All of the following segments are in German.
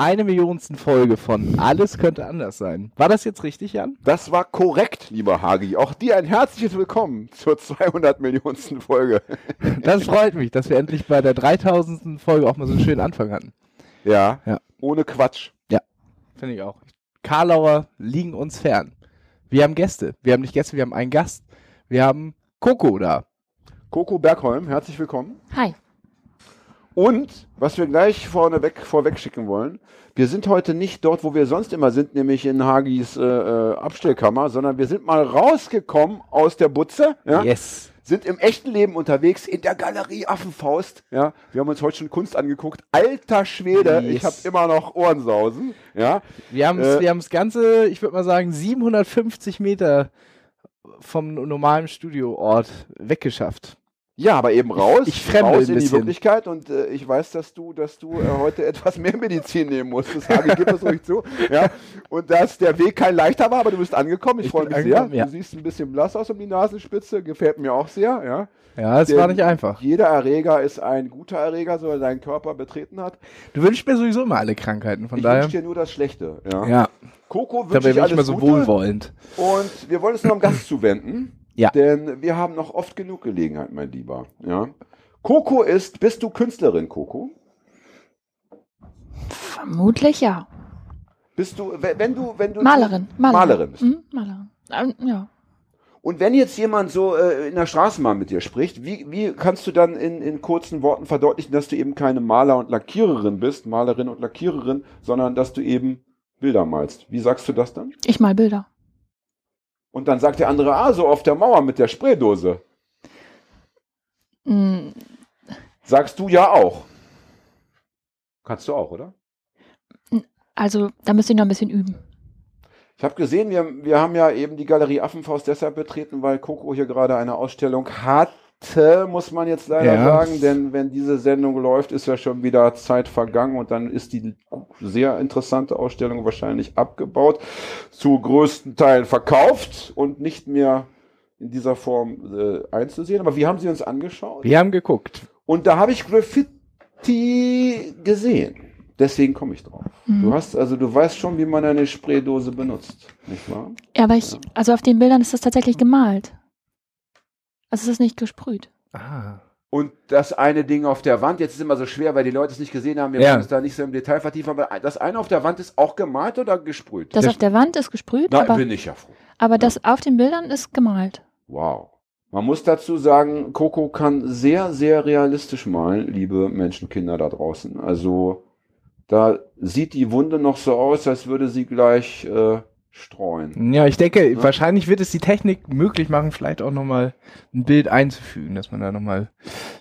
eine Millionsten Folge von Alles könnte anders sein. War das jetzt richtig, Jan? Das war korrekt, lieber Hagi. Auch dir ein herzliches Willkommen zur 200 Millionsten Folge. Das freut mich, dass wir endlich bei der 3000. Folge auch mal so einen schönen Anfang hatten. Ja, Ja. ohne Quatsch. Finde ich auch. Karlauer liegen uns fern. Wir haben Gäste. Wir haben nicht Gäste, wir haben einen Gast. Wir haben Coco da. Coco Bergholm, herzlich willkommen. Hi. Und was wir gleich vorneweg, vorweg schicken wollen, wir sind heute nicht dort, wo wir sonst immer sind, nämlich in Hagis äh, äh, Abstellkammer, sondern wir sind mal rausgekommen aus der Butze. Ja? Yes. sind im echten Leben unterwegs in der Galerie Affenfaust. Ja, wir haben uns heute schon Kunst angeguckt. Alter Schwede, Yes. ich habe immer noch Ohrensausen. Ja, Wir haben Äh, wir haben das ganze, ich würde mal sagen, 750 Meter vom normalen Studioort weggeschafft. Ja, aber eben raus, Ich fremde raus in die bisschen. Wirklichkeit. Und äh, ich weiß, dass du, dass du äh, heute etwas mehr Medizin nehmen musst. Das sage ich, gib es ruhig zu. Ja, und dass der Weg kein leichter war, aber du bist angekommen. Ich, Ich freue mich sehr. ja. Du siehst ein bisschen blass aus um die Nasenspitze, gefällt mir auch sehr. Ja. Ja, es Denn war nicht einfach. Jeder Erreger ist ein guter Erreger, so er deinen Körper betreten hat. Du wünschst mir sowieso immer alle Krankheiten, von ich daher. wünsche dir nur das Schlechte. Ja. Ja, Coco wünsche ich bin ich alles immer so Gute. wohlwollend. Und wir wollen uns noch am Gast zuwenden. Ja. Denn wir haben noch oft genug Gelegenheit, mein Lieber. Ja. Coco ist, bist du Künstlerin, Coco? Vermutlich ja. Bist du, wenn du, wenn du. Malerin. Malerin. bist du. Mhm, Malerin. Ähm, ja. Und wenn jetzt jemand so äh, in der Straße mal mit dir spricht, wie, wie kannst du dann in, in kurzen Worten verdeutlichen, dass du eben keine Maler und Lackiererin bist, Malerin und Lackiererin, sondern dass du eben Bilder malst? Wie sagst du das dann? Ich mal Bilder. Und dann sagt der andere, ah, so auf der Mauer mit der Spraydose. Mm, Sagst du ja auch. Kannst du auch, oder? Also, da müsste ich noch ein bisschen üben. Ich habe gesehen, wir, wir haben ja eben die Galerie Affenfaust deshalb betreten, weil Coco hier gerade eine Ausstellung hatte, muss man jetzt leider Ja. sagen, denn wenn diese Sendung läuft, ist ja schon wieder Zeit vergangen und dann ist die sehr interessante Ausstellung wahrscheinlich abgebaut, zu größten Teilen verkauft und nicht mehr in dieser Form äh, einzusehen. Aber wir haben sie uns angeschaut Wir haben geguckt. und da habe ich Graffiti gesehen. Deswegen komme ich drauf. Mhm. Du hast, also du weißt schon, wie man eine Spraydose benutzt, nicht wahr? Ja, aber ich, also auf den Bildern ist das tatsächlich gemalt. Also es ist nicht gesprüht. Ah. Und das eine Ding auf der Wand, jetzt ist immer so schwer, weil die Leute es nicht gesehen haben, wir Ja. wollen uns da nicht so im Detail vertiefen, aber das eine auf der Wand ist auch gemalt oder gesprüht? Das Das- auf der Wand ist gesprüht, Da aber, bin ich ja froh. aber das auf den Bildern ist gemalt. Wow. Man muss dazu sagen, Coco kann sehr, sehr realistisch malen, liebe Menschenkinder da draußen. Also da sieht die Wunde noch so aus, als würde sie gleich äh, streuen. Ja, ich denke, Ja. wahrscheinlich wird es die Technik möglich machen, vielleicht auch nochmal ein Bild einzufügen, dass man da nochmal,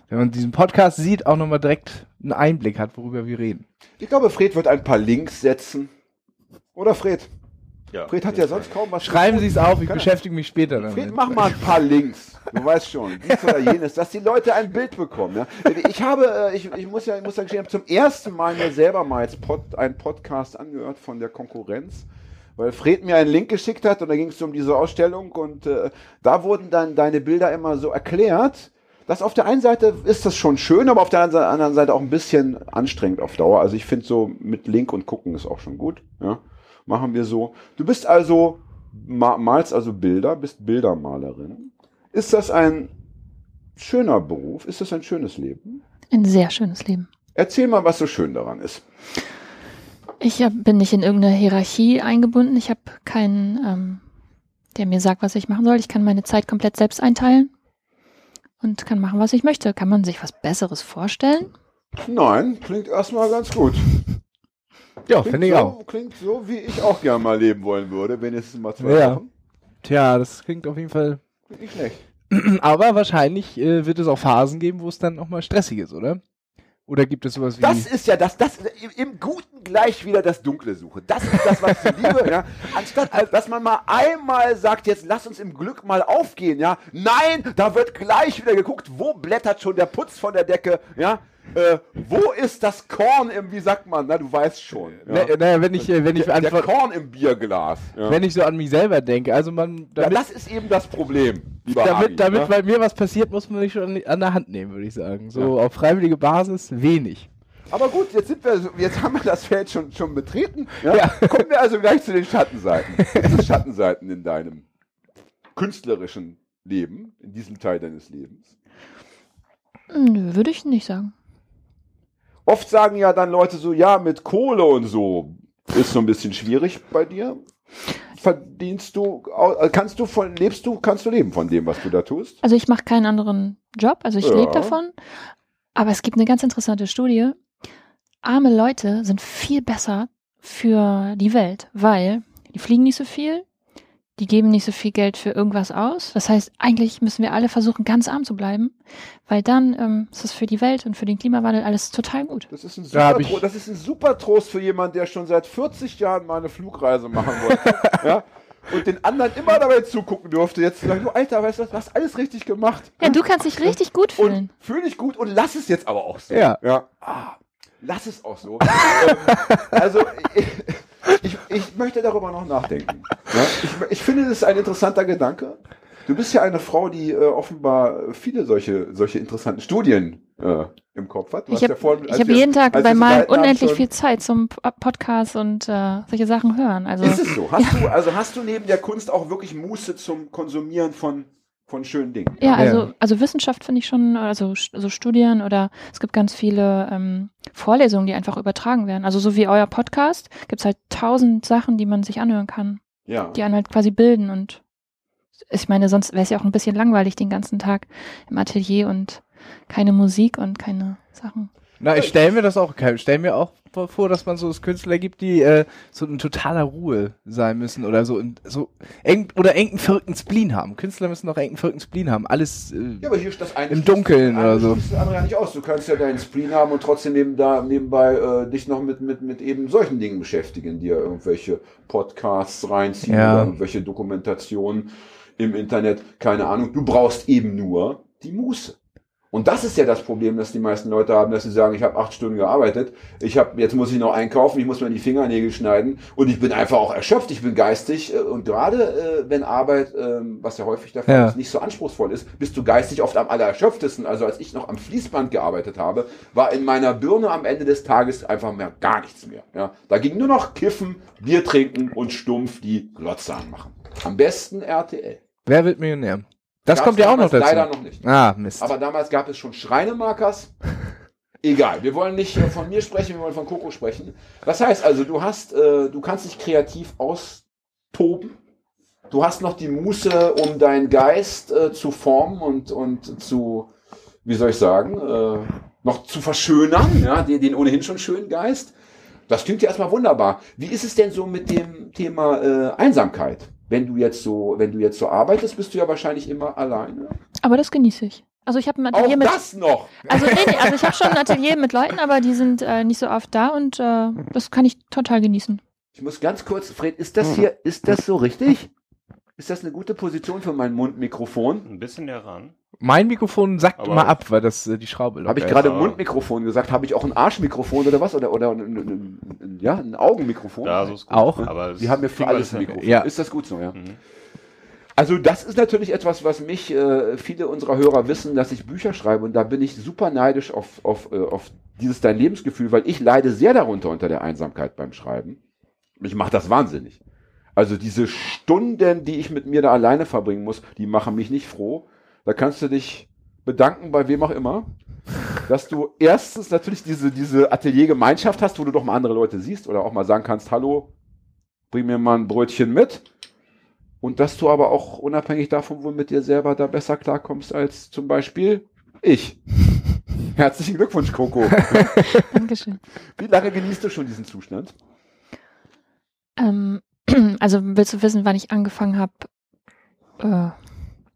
wenn man diesen Podcast sieht, auch nochmal direkt einen Einblick hat, worüber wir reden. Ich glaube, Fred wird ein paar Links setzen. Oder Fred? Ja. Fred hat ja sonst kaum was Schreiben. Sie es auf, ich Kann er. beschäftige mich später Fred, damit. mach mal ein paar Links. Du weißt schon, dies oder jenes, dass die Leute ein Bild bekommen. Ja? Ich habe, äh, ich, ich muss ja, ich muss ja gestehen, ich habe zum ersten Mal mir selber mal jetzt Pod, einen Podcast angehört von der Konkurrenz, weil Fred mir einen Link geschickt hat und da ging es um diese Ausstellung und äh, da wurden dann deine Bilder immer so erklärt. Das auf der einen Seite ist das schon schön, aber auf der anderen Seite auch ein bisschen anstrengend auf Dauer. Also ich finde so mit Link und gucken ist auch schon gut. Ja? Machen wir so. Du bist also, ma malst also Bilder, bist Bildermalerin. Ist das ein schöner Beruf? Ist das ein schönes Leben? Ein sehr schönes Leben. Erzähl mal, was so schön daran ist. Ich hab, bin nicht in irgendeine Hierarchie eingebunden. Ich habe keinen, ähm, der mir sagt, was ich machen soll. Ich kann meine Zeit komplett selbst einteilen und kann machen, was ich möchte. Kann man sich was Besseres vorstellen? Nein, klingt erstmal ganz gut. Ja, finde ich so, auch. Klingt so, wie ich auch gerne mal leben wollen würde, wenigstens mal zwei Ja. Wochen. Tja, das klingt auf jeden Fall. Klingt nicht schlecht. Aber wahrscheinlich äh, wird es auch Phasen geben, wo es dann auch mal stressig ist, oder? Oder gibt es sowas wie. Das ist ja das, das im, Guten gleich wieder das Dunkle suche. Das ist das, was ich liebe, ja. Anstatt, dass man mal einmal sagt, jetzt lass uns im Glück mal aufgehen, ja. Nein, da wird gleich wieder geguckt, wo blättert schon der Putz von der Decke, ja. Äh, wo ist das Korn im, wie sagt man, na, du weißt schon. Ja. Na- naja, wenn ich, äh, wenn ich der, der Korn im Bierglas. Ja. wenn ich so an mich selber denke, also man, ja, damit, das ist eben das Problem, lieber damit, damit ja. bei mir was passiert, muss man mich schon an- der Hand nehmen, würde ich sagen. So auf freiwillige Basis wenig. Aber gut, jetzt sind wir, so- jetzt haben wir das Feld schon, schon betreten. Ja? Ja. Kommen wir also gleich zu den Schattenseiten. Gibt es Schattenseiten in deinem künstlerischen Leben, in diesem Teil deines Lebens? Nö, würde ich nicht sagen. Oft sagen ja dann Leute so, ja, mit Kohle und so ist so ein bisschen schwierig bei dir. Verdienst du, äh, kannst du von, lebst du, kannst du leben von dem, was du da tust? Also ich mache keinen anderen Job, also ich Ja. lebe davon. Aber es gibt eine ganz interessante Studie. Arme Leute sind viel besser für die Welt, weil die fliegen nicht so viel, die geben nicht so viel Geld für irgendwas aus. Das heißt, eigentlich müssen wir alle versuchen, ganz arm zu bleiben, weil dann ähm, ist es für die Welt und für den Klimawandel alles total gut. Das ist, ein Da super Tro- das ist ein super Trost für jemanden, der schon seit 40 Jahren mal eine Flugreise machen wollte. ja? Und den anderen immer dabei zugucken durfte. Jetzt sagen, du Alter, weißt du was, du hast alles richtig gemacht. Ja, du kannst dich richtig gut fühlen. Und fühl dich gut und lass es jetzt aber auch so. Ja. ja. Ah, lass es auch so. ähm, also, ich, ich, ich möchte darüber noch nachdenken. Ja? Ich, ich finde, das ist ein interessanter Gedanke. Du bist ja eine Frau, die äh, offenbar viele solche, solche interessanten Studien äh, im Kopf hat. Du Ich habe ja vorhin, hab wir- jeden Tag bei haben, unendlich viel Zeit zum Podcast und äh, solche Sachen hören. Also Ist es so? Hast du, also hast du neben der Kunst auch wirklich Muße zum Konsumieren von, von schönen Dingen? Ja, also, Ja. also Wissenschaft finde ich schon, also so Studien oder es gibt ganz viele ähm, Vorlesungen, die einfach übertragen werden. Also so wie euer Podcast gibt es halt tausend Sachen, die man sich anhören kann, Ja. die einen halt quasi bilden und ich meine, sonst wäre es ja auch ein bisschen langweilig den ganzen Tag im Atelier und keine Musik und keine Sachen. Na, ich stelle mir das auch, ich stelle mir auch vor, dass man so es Künstler gibt, die äh, so in totaler Ruhe sein müssen oder so, in, so eng, oder engen verrückten Spleen haben. Künstler müssen doch engen verrückten Spleen haben. Alles. Äh, Ja, aber hier ist das eine Im Dunkeln eine oder so. das andere ja nicht aus. Du kannst ja deinen Spleen haben und trotzdem neben da, nebenbei äh, dich noch mit, mit, mit eben solchen Dingen beschäftigen, dir irgendwelche Podcasts reinziehen Ja. oder irgendwelche Dokumentationen im Internet. Keine Ahnung. Du brauchst eben nur die Muße. Und das ist ja das Problem, das die meisten Leute haben, dass sie sagen, ich habe acht Stunden gearbeitet, ich habe jetzt muss ich noch einkaufen, ich muss mir die Fingernägel schneiden und ich bin einfach auch erschöpft, ich bin geistig äh, und gerade äh, wenn Arbeit, ähm, was ja häufig der Fall Ja. ist, nicht so anspruchsvoll ist, bist du geistig oft am allererschöpftesten. Also als ich noch am Fließband gearbeitet habe, war in meiner Birne am Ende des Tages einfach mehr gar nichts mehr. Ja, da ging nur noch Kiffen, Bier trinken und stumpf die Glotze anmachen. Am besten RTL. wer wird Millionär? Das Gab's kommt ja auch noch dazu. Leider noch nicht. Ah, Mist. Aber damals gab es schon Schreinemarkers. Egal, wir wollen nicht äh, von mir sprechen, wir wollen von Coco sprechen. Das heißt also, du hast, äh, du kannst dich kreativ austoben. Du hast noch die Muße, um deinen Geist äh, zu formen und, und zu, wie soll ich sagen, äh, noch zu verschönern, ja, den, den ohnehin schon schönen Geist. Das klingt ja erstmal wunderbar. Wie ist es denn so mit dem Thema äh, Einsamkeit? Wenn du jetzt so, wenn du jetzt so arbeitest, bist du ja wahrscheinlich immer alleine. Aber das genieße ich. Also ich habe ein Auch Atelier mit das noch. Also nee, nee, also ich habe schon ein Atelier mit Leuten, aber die sind äh, nicht so oft da und äh, das kann ich total genießen. Ich muss ganz kurz, Fred, ist das hier, ist das so richtig? Ist das eine gute Position für mein Mundmikrofon? Ein bisschen näher ran. Mein Mikrofon sackt Aber- immer ab, weil das äh, die Schraube Habe ich locker gerade Ja. Mundmikrofon gesagt? Habe ich auch ein Arschmikrofon oder was? Oder, oder ein, ein, ein, ein, ja, ein Augenmikrofon? Da so ist gut. Auch? Aber Die haben mir für alles ein. Mikrofon. Ja. Ist das gut so, ja? Mhm. Also das ist natürlich etwas, was mich, äh, viele unserer Hörer wissen, dass ich Bücher schreibe und da bin ich super neidisch auf, auf, äh, auf dieses dein Lebensgefühl, weil ich leide sehr darunter unter der Einsamkeit beim Schreiben. Mich macht das wahnsinnig. Also diese Stunden, die ich mit mir da alleine verbringen muss, die machen mich nicht froh. Da kannst du dich bedanken bei wem auch immer, dass du erstens natürlich diese, diese Ateliergemeinschaft hast, wo du doch mal andere Leute siehst oder auch mal sagen kannst, hallo, bring mir mal ein Brötchen mit. Und dass du aber auch unabhängig davon wohl mit dir selber da besser klarkommst als zum Beispiel ich. Herzlichen Glückwunsch, Coco. Dankeschön. Wie lange genießt du schon diesen Zustand? Ähm, also willst du wissen, wann ich angefangen habe, äh,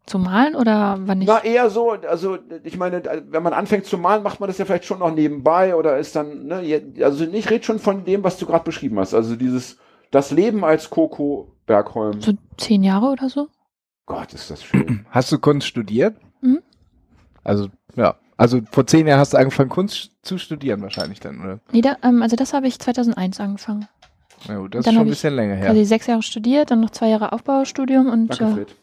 zu malen oder wann nicht? Na, eher so, also ich meine, wenn man anfängt zu malen, macht man das ja vielleicht schon noch nebenbei oder ist dann, ne, also ich rede schon von dem, was du gerade beschrieben hast. Also dieses, das Leben als Coco Bergholm. so zehn Jahre oder so? Gott, ist das schön. Hast du Kunst studiert? Mhm. Also, ja. Also vor zehn Jahren hast du angefangen, Kunst zu studieren wahrscheinlich dann, oder? Nee, da, ähm, also das habe ich 2001 angefangen. Na gut, das ist schon ein bisschen länger her. Quasi sechs Jahre studiert, dann noch zwei Jahre Aufbaustudium und Danke, äh, Fred.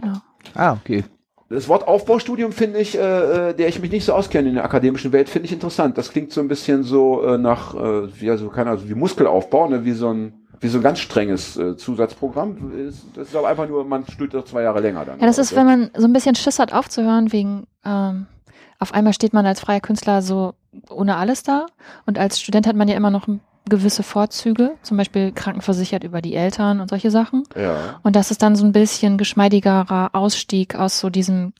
Genau. Ah, okay. Das Wort Aufbaustudium finde ich, äh, äh, der ich mich nicht so auskenne in der akademischen Welt, finde ich interessant. Das klingt so ein bisschen so äh, nach, äh, wie, also, keine Ahnung, wie Muskelaufbau, ne? wie so ein, wie so ein ganz strenges äh, Zusatzprogramm. Das ist aber einfach nur, man studiert doch zwei Jahre länger dann. Ja, das ist, Also, wenn man so ein bisschen Schiss hat aufzuhören, wegen ähm, auf einmal steht man als freier Künstler so ohne alles da und als Student hat man ja immer noch gewisse Vorzüge, zum Beispiel krankenversichert über die Eltern und solche Sachen. Ja. Und das ist dann so ein bisschen geschmeidigerer Ausstieg aus so diesem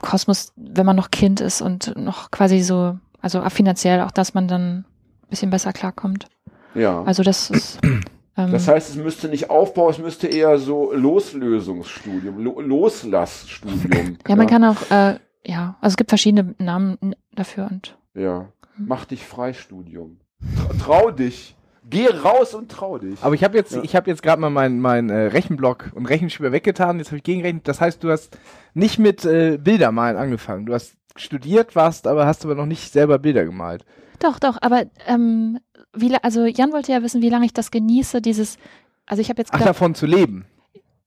Kosmos, wenn man noch Kind ist und noch quasi so, also finanziell auch, dass man dann ein bisschen besser klarkommt. Ja. Also das ist ähm, Das heißt, es müsste nicht Aufbau, es müsste eher so Loslösungsstudium, Lo Loslassstudium. ja, man kann auch, äh, ja, also es gibt verschiedene Namen dafür und Ja. Mach dich frei, Studium. Trau, dich. Geh raus und trau dich. Aber ich habe jetzt, Ja. ich habe jetzt gerade mal meinen mein, äh, Rechenblock und Rechenschieber weggetan. Jetzt habe ich gegengerechnet. Das heißt, du hast nicht mit äh, Bildermalen angefangen. Du hast studiert, warst, aber hast aber noch nicht selber Bilder gemalt. Doch, doch, aber ähm, wie, also Jan wollte ja wissen, wie lange ich das genieße, dieses, also ich habe jetzt Ach, davon zu leben.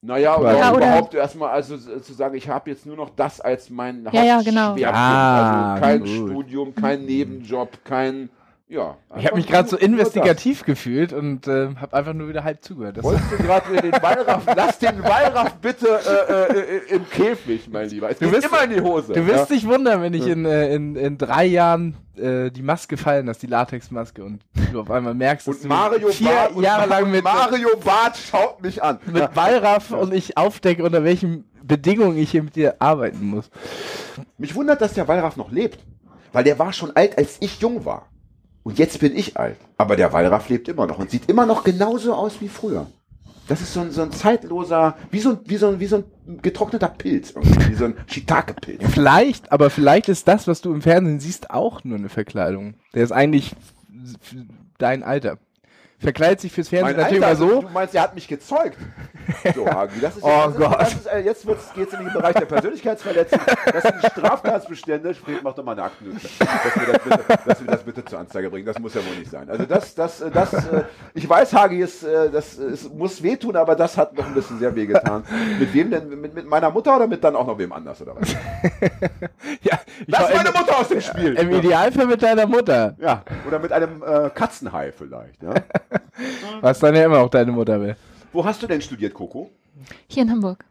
Naja, oder, Ja, oder- überhaupt erstmal also äh, zu sagen, ich habe jetzt nur noch das als mein Ja, ja, genau. Hauptschwerpunkt. Ah, also kein gut. Studium, kein Nebenjob, kein ja. Ich habe mich gerade so investigativ gefühlt und äh, habe einfach nur wieder halb zugehört. das. Wolltest du gerade wieder den Wallraff, lass den Wallraff bitte äh, äh, im Käfig, mein Lieber. Es Du wirst- immer in die Hose. du wirst ja? dich wundern, wenn ich in, äh, in, in drei Jahren äh, die Maske fallen lasse, die Latexmaske, und du auf einmal merkst, dass und du Mario vier und Jahre lang mit, Mario Barth schaut mich an. mit Wallraff und ich aufdecke, unter welchen Bedingungen ich hier mit dir arbeiten muss. Mich wundert, dass der Wallraff noch lebt. Weil der war schon alt, als ich jung war. Und jetzt bin ich alt. Aber der Wallraff lebt immer noch und sieht immer noch genauso aus wie früher. Das ist so ein, so ein zeitloser, wie so ein, wie, so ein, wie so ein getrockneter Pilz, wie so ein Shiitake-Pilz. Vielleicht, aber vielleicht ist das, was du im Fernsehen siehst, auch nur eine Verkleidung. Der ist eigentlich dein Alter. Verkleidet sich fürs Fernsehen Mein natürlich Alter, mal so. Du meinst, er hat mich gezeugt. So, Hagi, das ist Oh ist, Gott. Das ist, jetzt geht es in den Bereich der Persönlichkeitsverletzung. Das sind Straftatsbestände. Fred, mach doch mal eine Aktennotiz, dass wir das bitte, dass wir das bitte zur Anzeige bringen. Das muss ja wohl nicht sein. Also das, das, das, äh, ich weiß, Hagi, ist, äh, das es muss wehtun, aber das hat noch ein bisschen sehr wehgetan. Mit wem denn? Mit, mit meiner Mutter oder mit dann auch noch wem anders oder was? Ja, Lass meine im, Mutter aus dem Spiel. Im Idealfall mit deiner Mutter. Ja, oder mit einem äh, Katzenhai vielleicht. Ja? Was dann ja immer auch deine Mutter will. Wo hast du denn studiert, Coco? hier in Hamburg.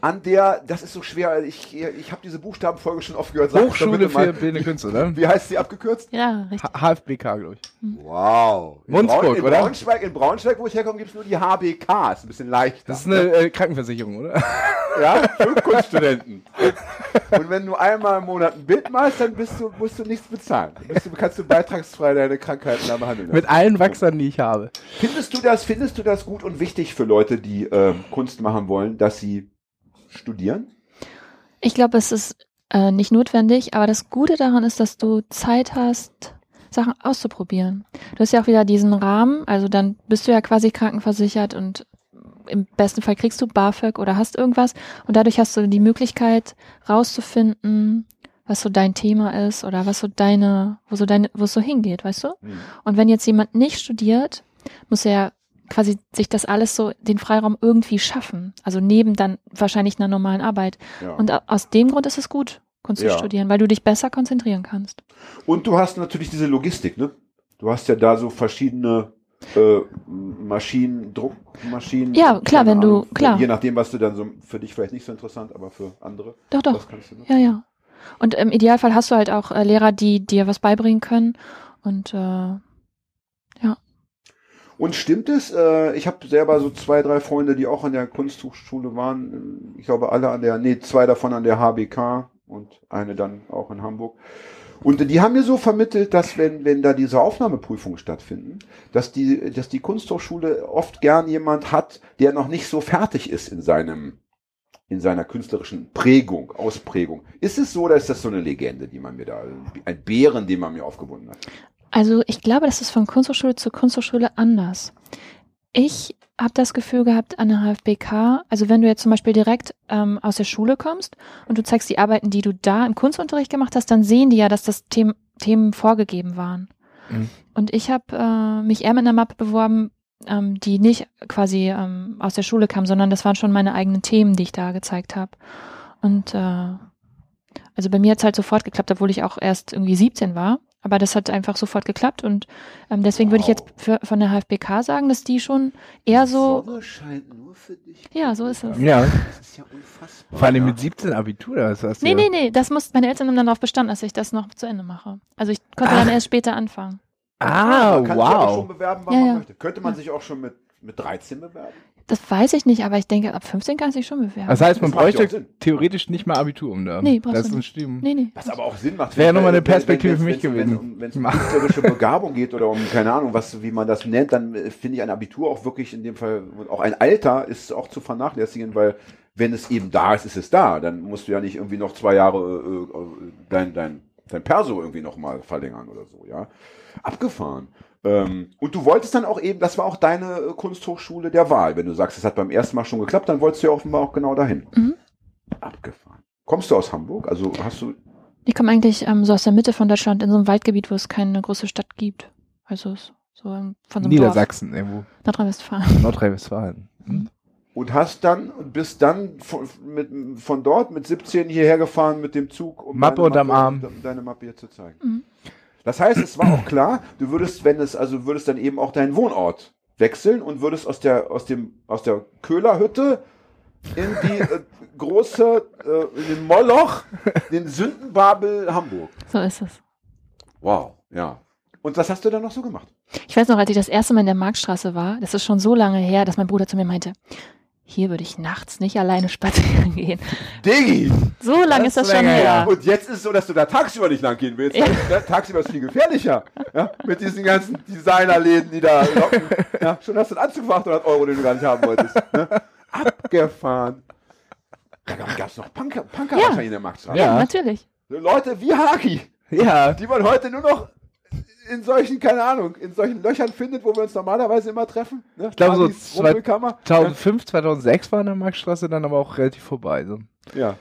An der, das ist so schwer, ich, ich habe diese Buchstabenfolge schon oft gehört. Hochschule für Bildende Künste, oder? Wie heißt sie abgekürzt? Ja, richtig. H HFBK, glaube ich. Wow. In Munzburg, Braun, in oder? Braunschweig, in Braunschweig, wo ich herkomme, gibt es nur die HBK. Ist ein bisschen leichter. Das ist eine äh, Krankenversicherung, oder? ja, für Kunststudenten. Und wenn du einmal im Monat ein Bild malst, dann bist du, musst du nichts bezahlen. Du, kannst du beitragsfrei deine Krankheiten da behandeln. lassen. Mit allen Wachsern, die ich habe. Findest du das, findest du das gut und wichtig für Leute, die ähm, Kunst machen wollen, dass sie studieren? Ich glaube, es ist äh, nicht notwendig, aber das Gute daran ist, dass du Zeit hast, Sachen auszuprobieren. Du hast ja auch wieder diesen Rahmen, also dann bist du ja quasi krankenversichert und im besten Fall kriegst du BAföG oder hast irgendwas und dadurch hast du die Möglichkeit rauszufinden, was so dein Thema ist oder was so deine, wo so deine, wo es so hingeht, weißt du? Hm. Und wenn jetzt jemand nicht studiert, muss er quasi sich das alles so, den Freiraum irgendwie schaffen. Also neben dann wahrscheinlich einer normalen Arbeit. Ja. Und aus dem Grund ist es gut, Kunst Ja. zu studieren, weil du dich besser konzentrieren kannst. Und du hast natürlich diese Logistik, ne? Du hast ja da so verschiedene äh, Maschinen, Druckmaschinen. Ja, klar, wenn du- Ahnung, klar. Je nachdem, was du dann so, für dich vielleicht nicht so interessant, aber für andere. Doch, doch. Du ne? Ja, ja. Und im Idealfall hast du halt auch äh, Lehrer, die dir was beibringen können. Und äh, Und stimmt es? Äh, ich habe selber so zwei, drei Freunde, die auch an der Kunsthochschule waren. Ich glaube alle an der, nee, zwei davon an der HBK und eine dann auch in Hamburg. Und die haben mir so vermittelt, dass wenn, wenn da diese Aufnahmeprüfungen stattfinden, dass die, dass die Kunsthochschule oft gern jemand hat, der noch nicht so fertig ist in seinem, in seiner künstlerischen Prägung, Ausprägung. Ist es so oder ist das so eine Legende, die man mir da, ein Bären, den man mir aufgebunden hat? Also ich glaube, das ist von Kunsthochschule zu Kunsthochschule anders. Ich habe das Gefühl gehabt an der HFBK, also wenn du jetzt zum Beispiel direkt ähm, aus der Schule kommst und du zeigst die Arbeiten, die du da im Kunstunterricht gemacht hast, dann sehen die ja, dass das Them Themen vorgegeben waren. Mhm. Und ich habe äh, mich eher mit einer Mappe beworben, ähm, die nicht quasi ähm, aus der Schule kam, sondern das waren schon meine eigenen Themen, die ich da gezeigt habe. Und äh, also bei mir hat's halt sofort geklappt, obwohl ich auch erst irgendwie 17 war. Aber das hat einfach sofort geklappt und ähm, deswegen würde ich jetzt für, von der HFBK sagen, dass die schon eher so. Sonne scheint nur für dich. Ja, so ist es. Ja, Das ist ja unfassbar. vor allem ja. mit 17 Abitur. Das hast du Nee, ja. nee, nee, das muss, meine Eltern haben dann darauf bestanden, dass ich das noch zu Ende mache. Also ich konnte dann erst später anfangen. Ah, man kann sich aber schon wow. bewerben, wann Ja, man ja. möchte. Könnte man sich auch schon mit, mit 13 bewerben? Das weiß ich nicht, aber ich denke, ab 15 kann sich schon bewerben. Das heißt, man Das ja bräuchte theoretisch nicht mal Abitur, um da. Nee, brauchst das du ist ein nicht. Studium. nee, nee. Was aber auch Sinn macht. Wäre wenn- nochmal eine wenn- Perspektive wenn- für mich gewesen. Wenn es um künstlerische Begabung geht oder um, keine Ahnung, was, wie man das nennt, dann äh, finde ich ein Abitur auch wirklich in dem Fall, und auch ein Alter ist auch zu vernachlässigen, weil wenn es eben da ist, ist es da. Dann musst du ja nicht irgendwie noch zwei Jahre äh, äh, dein, dein, dein Perso irgendwie nochmal verlängern oder so, ja. Abgefahren. Ähm, und du wolltest dann auch eben, das war auch deine äh, Kunsthochschule der Wahl. Wenn du sagst, es hat beim ersten Mal schon geklappt, dann wolltest du ja offenbar auch genau dahin. Mhm. Abgefahren. Kommst du aus Hamburg? Also hast du Ich komme eigentlich ähm, so aus der Mitte von Deutschland in so einem Waldgebiet, wo es keine große Stadt gibt. Also so von so einem Niedersachsen, irgendwo. Dorf. Nordrhein-Westfalen. Nordrhein-Westfalen. Hm? und hast dann und bist dann von, mit, von dort mit 17 hierher gefahren mit dem Zug, um Mappe deine unterm Arm. um deine Mappe hier zu zeigen. Mhm. Das heißt, es war auch klar, du würdest, wenn es, also würdest dann eben auch deinen Wohnort wechseln und würdest aus der, aus dem, aus der Köhlerhütte in die äh, große, äh, in den Moloch, den Sündenbabel Hamburg. So ist es. Wow, ja. Und was hast du dann noch so gemacht? Ich weiß noch, als ich das erste Mal in der Marktstraße war, das ist schon so lange her, dass mein Bruder zu mir meinte, hier würde ich nachts nicht alleine spazieren gehen. Diggi! So lange ist Das schon her. Und jetzt ist es so, dass du da tagsüber nicht lang gehen willst. Ja. Ne? Tagsüber ist viel gefährlicher. Ja? Mit diesen ganzen Designerläden, die da locken. Ja? Schon hast du einen Anzug für 800 Euro, den du gar nicht haben wolltest. Ne? Abgefahren. Da gab es noch Punker, Punker Ja. wahrscheinlich in der Marktstraße. Ja, Ja. natürlich. So Leute wie Haki, Ja, die man heute nur noch in solchen, keine Ahnung, in solchen Löchern findet, wo wir uns normalerweise immer treffen. Ne? Ich glaube, so Partys, Rumpelkammer. 2005, 2006 war in der Marktstraße dann aber auch relativ vorbei. So. Ja.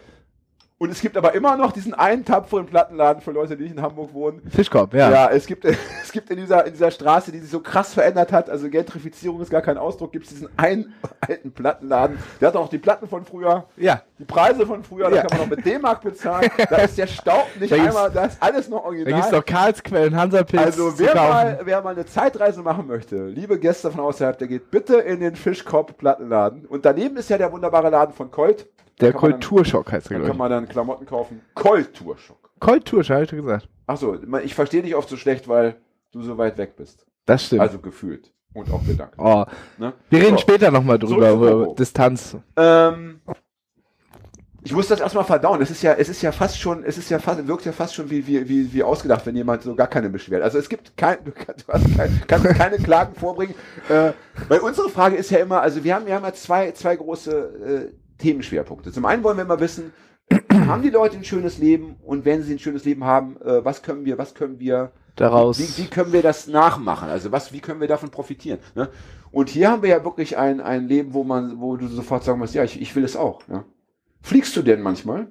Und es gibt aber immer noch diesen einen tapferen Plattenladen für Leute, die nicht in Hamburg wohnen. Fischkorb, Ja, ja. es gibt, es gibt in dieser, in dieser Straße, die sich so krass verändert hat, also Gentrifizierung ist gar kein Ausdruck, gibt es diesen einen alten Plattenladen. Der hat auch die Platten von früher, Ja. die Preise von früher, da Ja. kann man noch mit D-Mark bezahlen. Da ist der Staub nicht Da gibt's- einmal, da ist alles noch Da gibt es original. noch Karlsquellen, Hansapilz Also wer mal, wer mal eine Zeitreise machen möchte, liebe Gäste von außerhalb, der geht bitte in den Fischkorb Plattenladen. Und daneben ist ja der wunderbare Laden von Colt. Der kann Kulturschock heißt Da der, kann glaube man dann Klamotten kaufen. Kulturschock. ich. Kulturschock, habe ich schon gesagt. Achso, ich verstehe dich oft so schlecht, weil du so weit weg bist. Das stimmt. Also gefühlt. Und auch gedanklich. oh. Ne? Wir reden So. später nochmal drüber, zu über. Distanz. Ähm, ich muss das erstmal verdauen. Es ist ja, es ist ja fast schon, es ist ja fast, wirkt ja fast schon wie, wie, wie, wie ausgedacht, wenn jemand so gar keine Beschwerde. Also es gibt kein, du kannst, kein, kannst keine Klagen vorbringen. Äh, weil unsere Frage ist ja immer, also wir haben, wir haben ja zwei, zwei große äh, Themenschwerpunkte. Zum einen wollen wir immer wissen, haben die Leute ein schönes Leben und wenn sie ein schönes Leben haben, äh, was können wir, was können wir Daraus. wie, wie können wir das nachmachen? Also was, wie können wir davon profitieren? Ne? Und hier haben wir ja wirklich ein, ein Leben, wo man, wo du sofort sagen musst, ja, ich, ich will es auch. Ja? Fliegst du denn manchmal?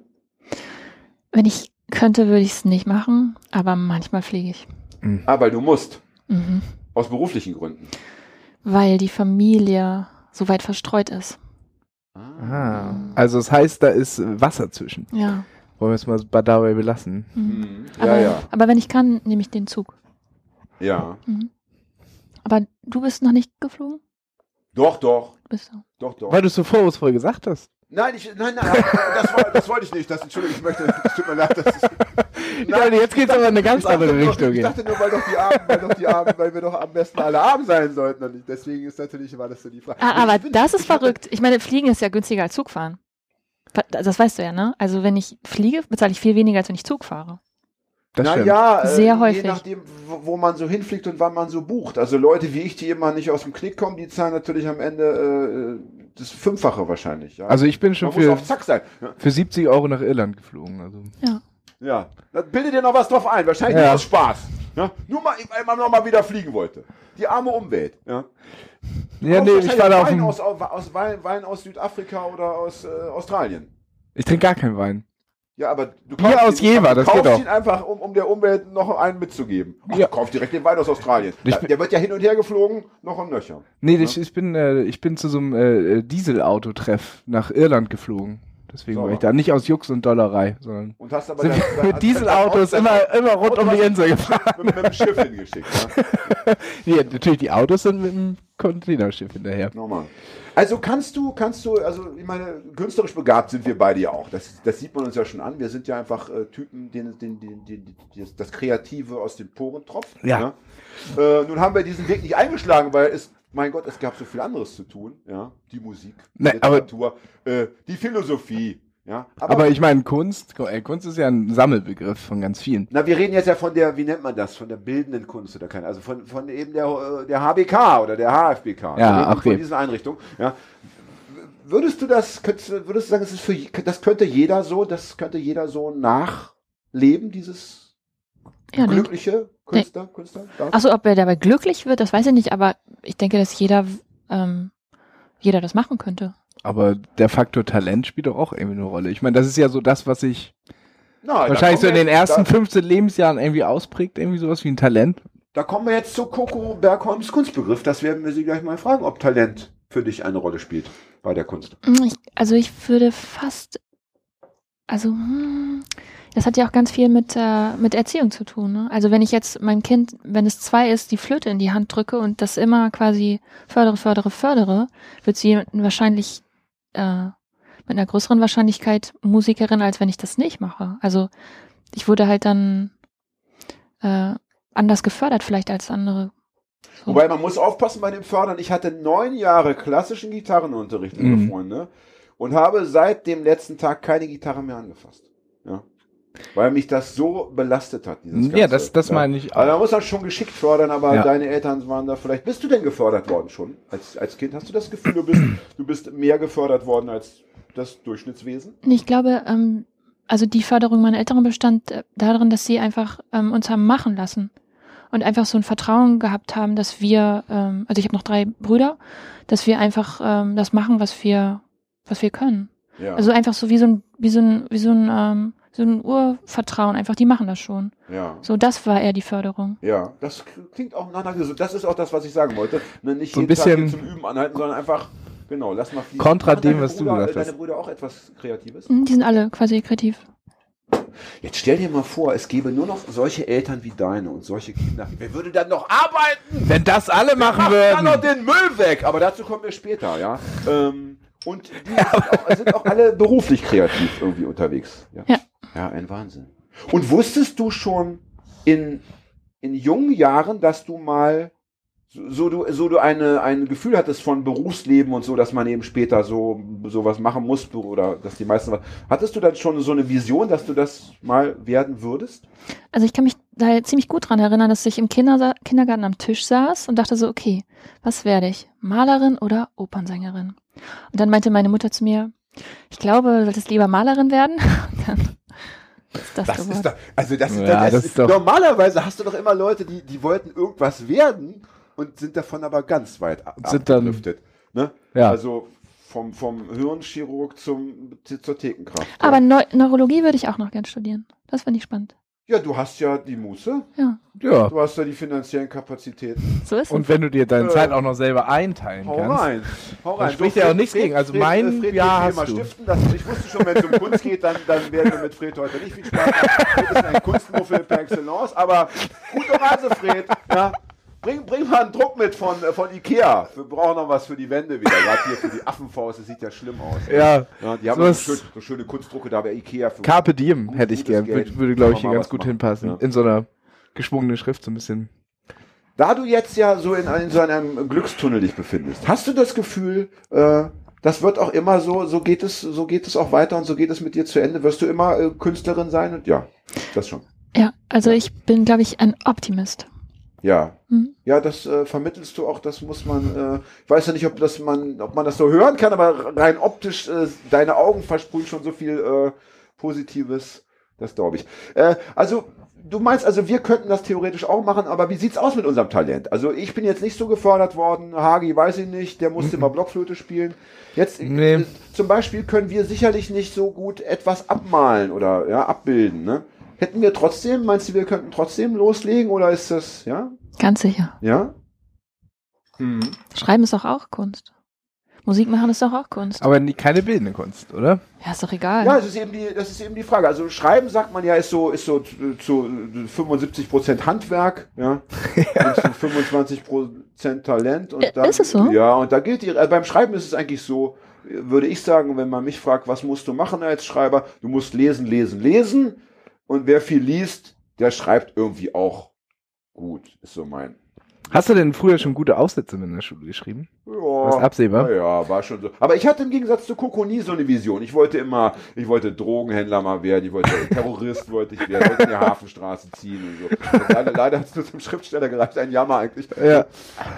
Wenn ich könnte, würde ich es nicht machen, aber manchmal fliege ich. Ah, weil du musst. Mhm. Aus beruflichen Gründen. Weil die Familie so weit verstreut ist. Ah. Also das heißt, da ist Wasser zwischen. Ja. Wollen wir es mal bei- dabei belassen. Mhm. Mhm. Ja, Aber, ja. aber wenn ich kann, nehme ich den Zug. Ja. Mhm. Aber du bist noch nicht geflogen? Doch, doch. Bist du? Doch, doch. Weil du es so vorwurfsvoll gesagt hast. Nein, ich, nein, nein, das, war, das wollte ich nicht. Das, Entschuldigung, ich möchte, es tut mir leid. Das ist, Ich dachte, jetzt geht's aber in eine ganz andere nur, Richtung. Ich dachte nur, weil doch die Armen, weil doch die Armen, weil wir doch am besten alle arm sein sollten. Und deswegen ist natürlich, war das so die Frage. Ah, aber Ich das ist ich hatte- verrückt. Ich meine, Fliegen ist ja günstiger als Zugfahren. Das weißt du ja, ne? Also wenn ich fliege, bezahle ich viel weniger, als wenn ich Zug fahre. Das stimmt. naja, Sehr je häufig. nachdem, wo, wo man so hinfliegt und wann man so bucht. Also Leute wie ich, die immer nicht aus dem Knick kommen, die zahlen natürlich am Ende äh, das Fünffache wahrscheinlich. Ja? Also ich bin schon für, auf Zack sein. Ja. für 70 Euro nach Irland geflogen. Also. Ja. Ja, da bildet dir noch was drauf ein. Wahrscheinlich Ja. aus Spaß. Ja? Nur mal, weil man noch mal wieder fliegen wollte. Die arme Umwelt. Ja, Ja, nee, ich war da Wein aus, aus, Wein, Wein aus Südafrika oder aus äh, Australien. Ich trinke gar keinen Wein. Ja, aber du Bier aus ihn, Jever, du das geht kaufst doch. ihn einfach, um, um der Umwelt noch einen mitzugeben. Ach, Ja. du kaufst direkt den Wein aus Australien. Ich Der, wird ja hin und her geflogen, noch und nöcher. Nee, ich, ich bin äh, ich bin zu so einem äh, Dieselautotreff nach Irland geflogen. Deswegen war ich da nicht aus Jux und Dollerei, sondern Und hast aber sind wir dein- mit Dieselautos immer, immer rund um die Insel gefahren. mit, mit dem Schiff hingeschickt. Ja? Ja, natürlich, die Autos sind mit dem Containerschiff hinterher. Normal. Also kannst du, kannst du, also ich meine, künstlerisch begabt sind wir beide ja auch. Das, das sieht man uns ja schon an. Wir sind ja einfach äh, Typen, denen, denen, denen, denen, das Kreative aus den Poren tropft. Ja. Äh, nun haben wir diesen Weg nicht eingeschlagen, weil es, mein Gott, es gab so viel anderes zu tun. Ja, die Musik, die Nee, aber- Literatur, äh, die Philosophie. Ja, Aber ich meine, Kunst, äh, Kunst ist ja ein Sammelbegriff von ganz vielen. Na, wir reden jetzt ja von der, wie nennt man das, von der bildenden Kunst oder keine, also von, von eben der, äh, der HBK oder der HFBK. Ja, reden okay. Von diesen Einrichtungen. Ja. Würdest du das, könntest, würdest du sagen, es ist für, das könnte jeder so, das könnte jeder so nachleben, dieses Ja, glückliche Künstler, Künstler? Darf? Achso, ob er dabei glücklich wird, das weiß ich nicht, aber ich denke, dass jeder, ähm, jeder das machen könnte. Aber der Faktor Talent spielt doch auch irgendwie eine Rolle. Ich meine, das ist ja so das, was sich Na, wahrscheinlich so in den ersten da, 15 Lebensjahren irgendwie ausprägt, irgendwie sowas wie ein Talent. da kommen wir jetzt zu Coco Bergholms Kunstbegriff. Das werden wir sie gleich mal fragen, ob Talent für dich eine Rolle spielt bei der Kunst. Mm, Ich, also ich würde fast, also hm, das hat ja auch ganz viel mit, äh, mit Erziehung zu tun. Ne? Also wenn ich jetzt mein Kind, wenn es zwei ist, die Flöte in die Hand drücke und das immer quasi fördere, fördere, fördere, wird sie wahrscheinlich äh, mit einer größeren Wahrscheinlichkeit Musikerin, als wenn ich das nicht mache. Also ich wurde halt dann äh, anders gefördert vielleicht als andere. So. Wobei man muss aufpassen bei dem Fördern. Ich hatte neun Jahre klassischen Gitarrenunterricht, liebe Mhm. Freunde, und habe seit dem letzten Tag keine Gitarre mehr angefasst. Ja. Weil mich das so belastet hat. Dieses Ja, Ganze. das- das meine ich Also da muss man schon geschickt fördern, aber Ja. deine Eltern waren da vielleicht. Bist du denn gefördert worden schon als, als Kind? Hast du das Gefühl, du bist, du bist mehr gefördert worden als das Durchschnittswesen? Ich glaube, ähm, also die Förderung meiner Eltern bestand äh, darin, dass sie einfach ähm, uns haben machen lassen und einfach so ein Vertrauen gehabt haben, dass wir, ähm, also ich habe noch drei Brüder, dass wir einfach ähm, das machen, was wir, was wir können. Ja. Also einfach so wie so ein, wie so ein, wie so ein, ähm, so ein Urvertrauen. Einfach, die machen das schon. ja. So, das war eher die Förderung. Ja, das klingt auch nach Das ist auch das, was ich sagen wollte. Ne, Nicht So ein jeden Tag hier bisschen- zum Üben anhalten, sondern einfach, genau, lass mal fließen. Kontra Machen dem, was du Brüder, gesagt hast. Deine Brüder auch etwas Kreatives? Mhm, Die sind alle quasi kreativ. Jetzt stell dir mal vor, es gäbe nur noch solche Eltern wie deine und solche Kinder. Wer würde dann noch arbeiten? Wenn das alle machen Macht dann noch würden. den Müll weg. Aber dazu kommen wir später, ja. Ähm, und die sind auch, sind auch alle beruflich kreativ irgendwie unterwegs. Ja. Ja. Ja, ein Wahnsinn. Und wusstest du schon in, in jungen Jahren, dass du mal so, so du, so du eine, ein Gefühl hattest von Berufsleben und so, dass man eben später so sowas machen muss oder dass die meisten was. Hattest du dann schon so eine Vision, dass du das mal werden würdest? Also ich kann mich da ziemlich gut dran erinnern, dass ich im Kindersa Kindergarten am Tisch saß und dachte so, okay, was werde ich? Malerin oder Opernsängerin? Und dann meinte meine Mutter zu mir, ich glaube, du solltest lieber Malerin werden. Dann ist das, Das ist doch, also das, ist, Ja, das, das ist doch- normalerweise hast du doch immer Leute, die, die wollten irgendwas werden und sind davon aber ganz weit ab, Sind dann- abgedriftet. Ne? Ja. Also vom, vom Hirnchirurg zum, zur Thekenkraft. Aber ja. Neu Neurologie würde ich auch noch gern studieren. Das finde ich spannend. Ja, du hast ja die Muße, Ja, Ja. du hast ja die finanziellen Kapazitäten. so ist Und es. wenn du dir deine Äh, Zeit auch noch selber einteilen Hau kannst. rein, hau rein. spricht ja auch nichts gegen. Also mein Fred Jahr wird wie hast du. Stiften. Das, ich wusste schon, wenn es um Kunst geht, dann, dann werden wir mit Fred heute nicht viel Spaß haben. Fred ist ein Kunstmuffel per excellence, aber gute Reise, Fred. Ja. Bring, bring mal einen Druck mit von, äh, von Ikea. Wir brauchen noch was für die Wände wieder. Gerade hier für die Affenfaust, das sieht ja schlimm aus. Ja. ja die haben so, schön, so schöne Kunstdrucke da bei Ikea. Für Carpe Diem hätte ich gern. Geld. Würde, glaube ich, hier ganz gut machen. hinpassen. Ja. In so einer geschwungenen Schrift so ein bisschen. Da du jetzt ja so in, in so einem Glückstunnel dich befindest, hast du das Gefühl, äh, das wird auch immer so, so geht es, so geht es auch weiter und so geht es mit dir zu Ende. Wirst du immer äh, Künstlerin sein? Und ja, das schon. Ja, also ich bin, glaube ich, ein Optimist. Ja. Mhm. Ja, das äh, vermittelst du auch, das muss man, äh, ich weiß ja nicht, ob das man, ob man das so hören kann, aber rein optisch, äh, deine Augen versprühen schon so viel äh, Positives, das glaube ich. Äh, also, du meinst also, wir könnten das theoretisch auch machen, aber wie sieht's aus mit unserem Talent? Also, ich bin jetzt nicht so gefördert worden, Hagi weiß ich nicht, der musste immer Blockflöte spielen. Jetzt, Nee. äh, zum Beispiel können wir sicherlich nicht so gut etwas abmalen oder, ja, abbilden, ne? Hätten wir trotzdem, meinst du, wir könnten trotzdem loslegen oder ist das, ja? Ganz sicher. Ja? Hm. Schreiben ist doch auch Kunst. Musik machen ist doch auch Kunst. Aber nie, keine bildende Kunst, oder? Ja, ist doch egal. Ja, das ist eben die, das ist eben die Frage. Also Schreiben sagt man ja ist so ist so zu- zu 75 Prozent Handwerk, ja, und zu 25 Prozent Talent und dann, ist es so? Ja, und da gilt die. Also beim Schreiben ist es eigentlich so, würde ich sagen, wenn man mich fragt, was musst du machen als Schreiber, du musst lesen, lesen, lesen und wer viel liest, der schreibt irgendwie auch gut, ist so mein. Hast du denn früher schon gute Aufsätze in der Schule geschrieben? Ja, Was absehbar? Ja, war schon so. Aber ich hatte im Gegensatz zu Coco nie so eine Vision. Ich wollte immer, ich wollte Drogenhändler mal werden, ich wollte Terrorist wollte ich werden, wollte in die Hafenstraße ziehen und so. Und leider leider hat es nur zum Schriftsteller gereicht, ein Jammer eigentlich. Ja.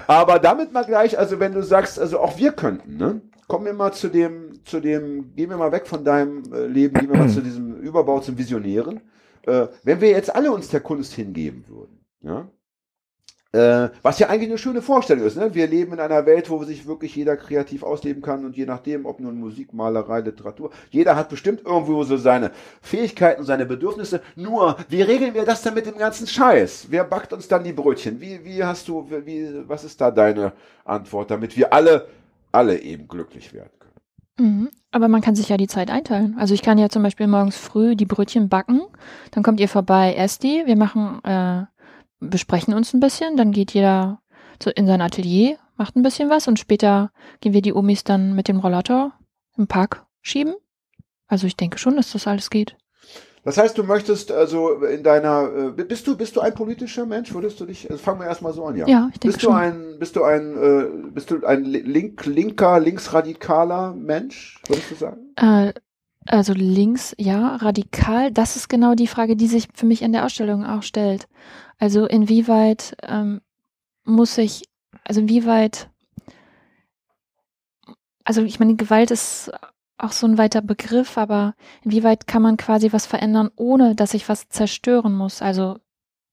Aber damit mal gleich, also wenn du sagst, also auch wir könnten, ne? Kommen wir mal zu dem, zu dem, gehen wir mal weg von deinem äh, Leben, gehen wir mal zu diesem Überbau zum Visionären. Äh, wenn wir jetzt alle uns der Kunst hingeben würden, ja, äh, was ja eigentlich eine schöne Vorstellung ist. Ne? Wir leben in einer Welt, wo sich wirklich jeder kreativ ausleben kann und je nachdem, ob nun Musik, Malerei, Literatur, jeder hat bestimmt irgendwo so seine Fähigkeiten, seine Bedürfnisse. Nur, wie regeln wir das dann mit dem ganzen Scheiß? Wer backt uns dann die Brötchen? Wie, wie hast du, wie, was ist da deine Antwort, damit wir alle, alle eben glücklich werden? Mhm. Aber man kann sich ja die Zeit einteilen. Also ich kann ja zum Beispiel morgens früh die Brötchen backen, dann kommt ihr vorbei, esst die, wir machen, äh, besprechen uns ein bisschen, dann geht jeder zu, in sein Atelier, macht ein bisschen was und später gehen wir die Omis dann mit dem Rollator im Park schieben. Also ich denke schon, dass das alles geht. Das heißt, du möchtest also in deiner, äh, bist du, bist du ein politischer Mensch? Würdest du dich, also fangen wir erstmal so an, ja. Ja, ich denke Bist du schon. ein, bist du ein, äh, bist du ein link, linker, linksradikaler Mensch, würdest du sagen? Äh, also links, ja, radikal. Das ist genau die Frage, die sich für mich in der Ausstellung auch stellt. Also inwieweit ähm, muss ich, also inwieweit, also ich meine, Gewalt ist auch so ein weiter Begriff, aber inwieweit kann man quasi was verändern, ohne dass ich was zerstören muss? Also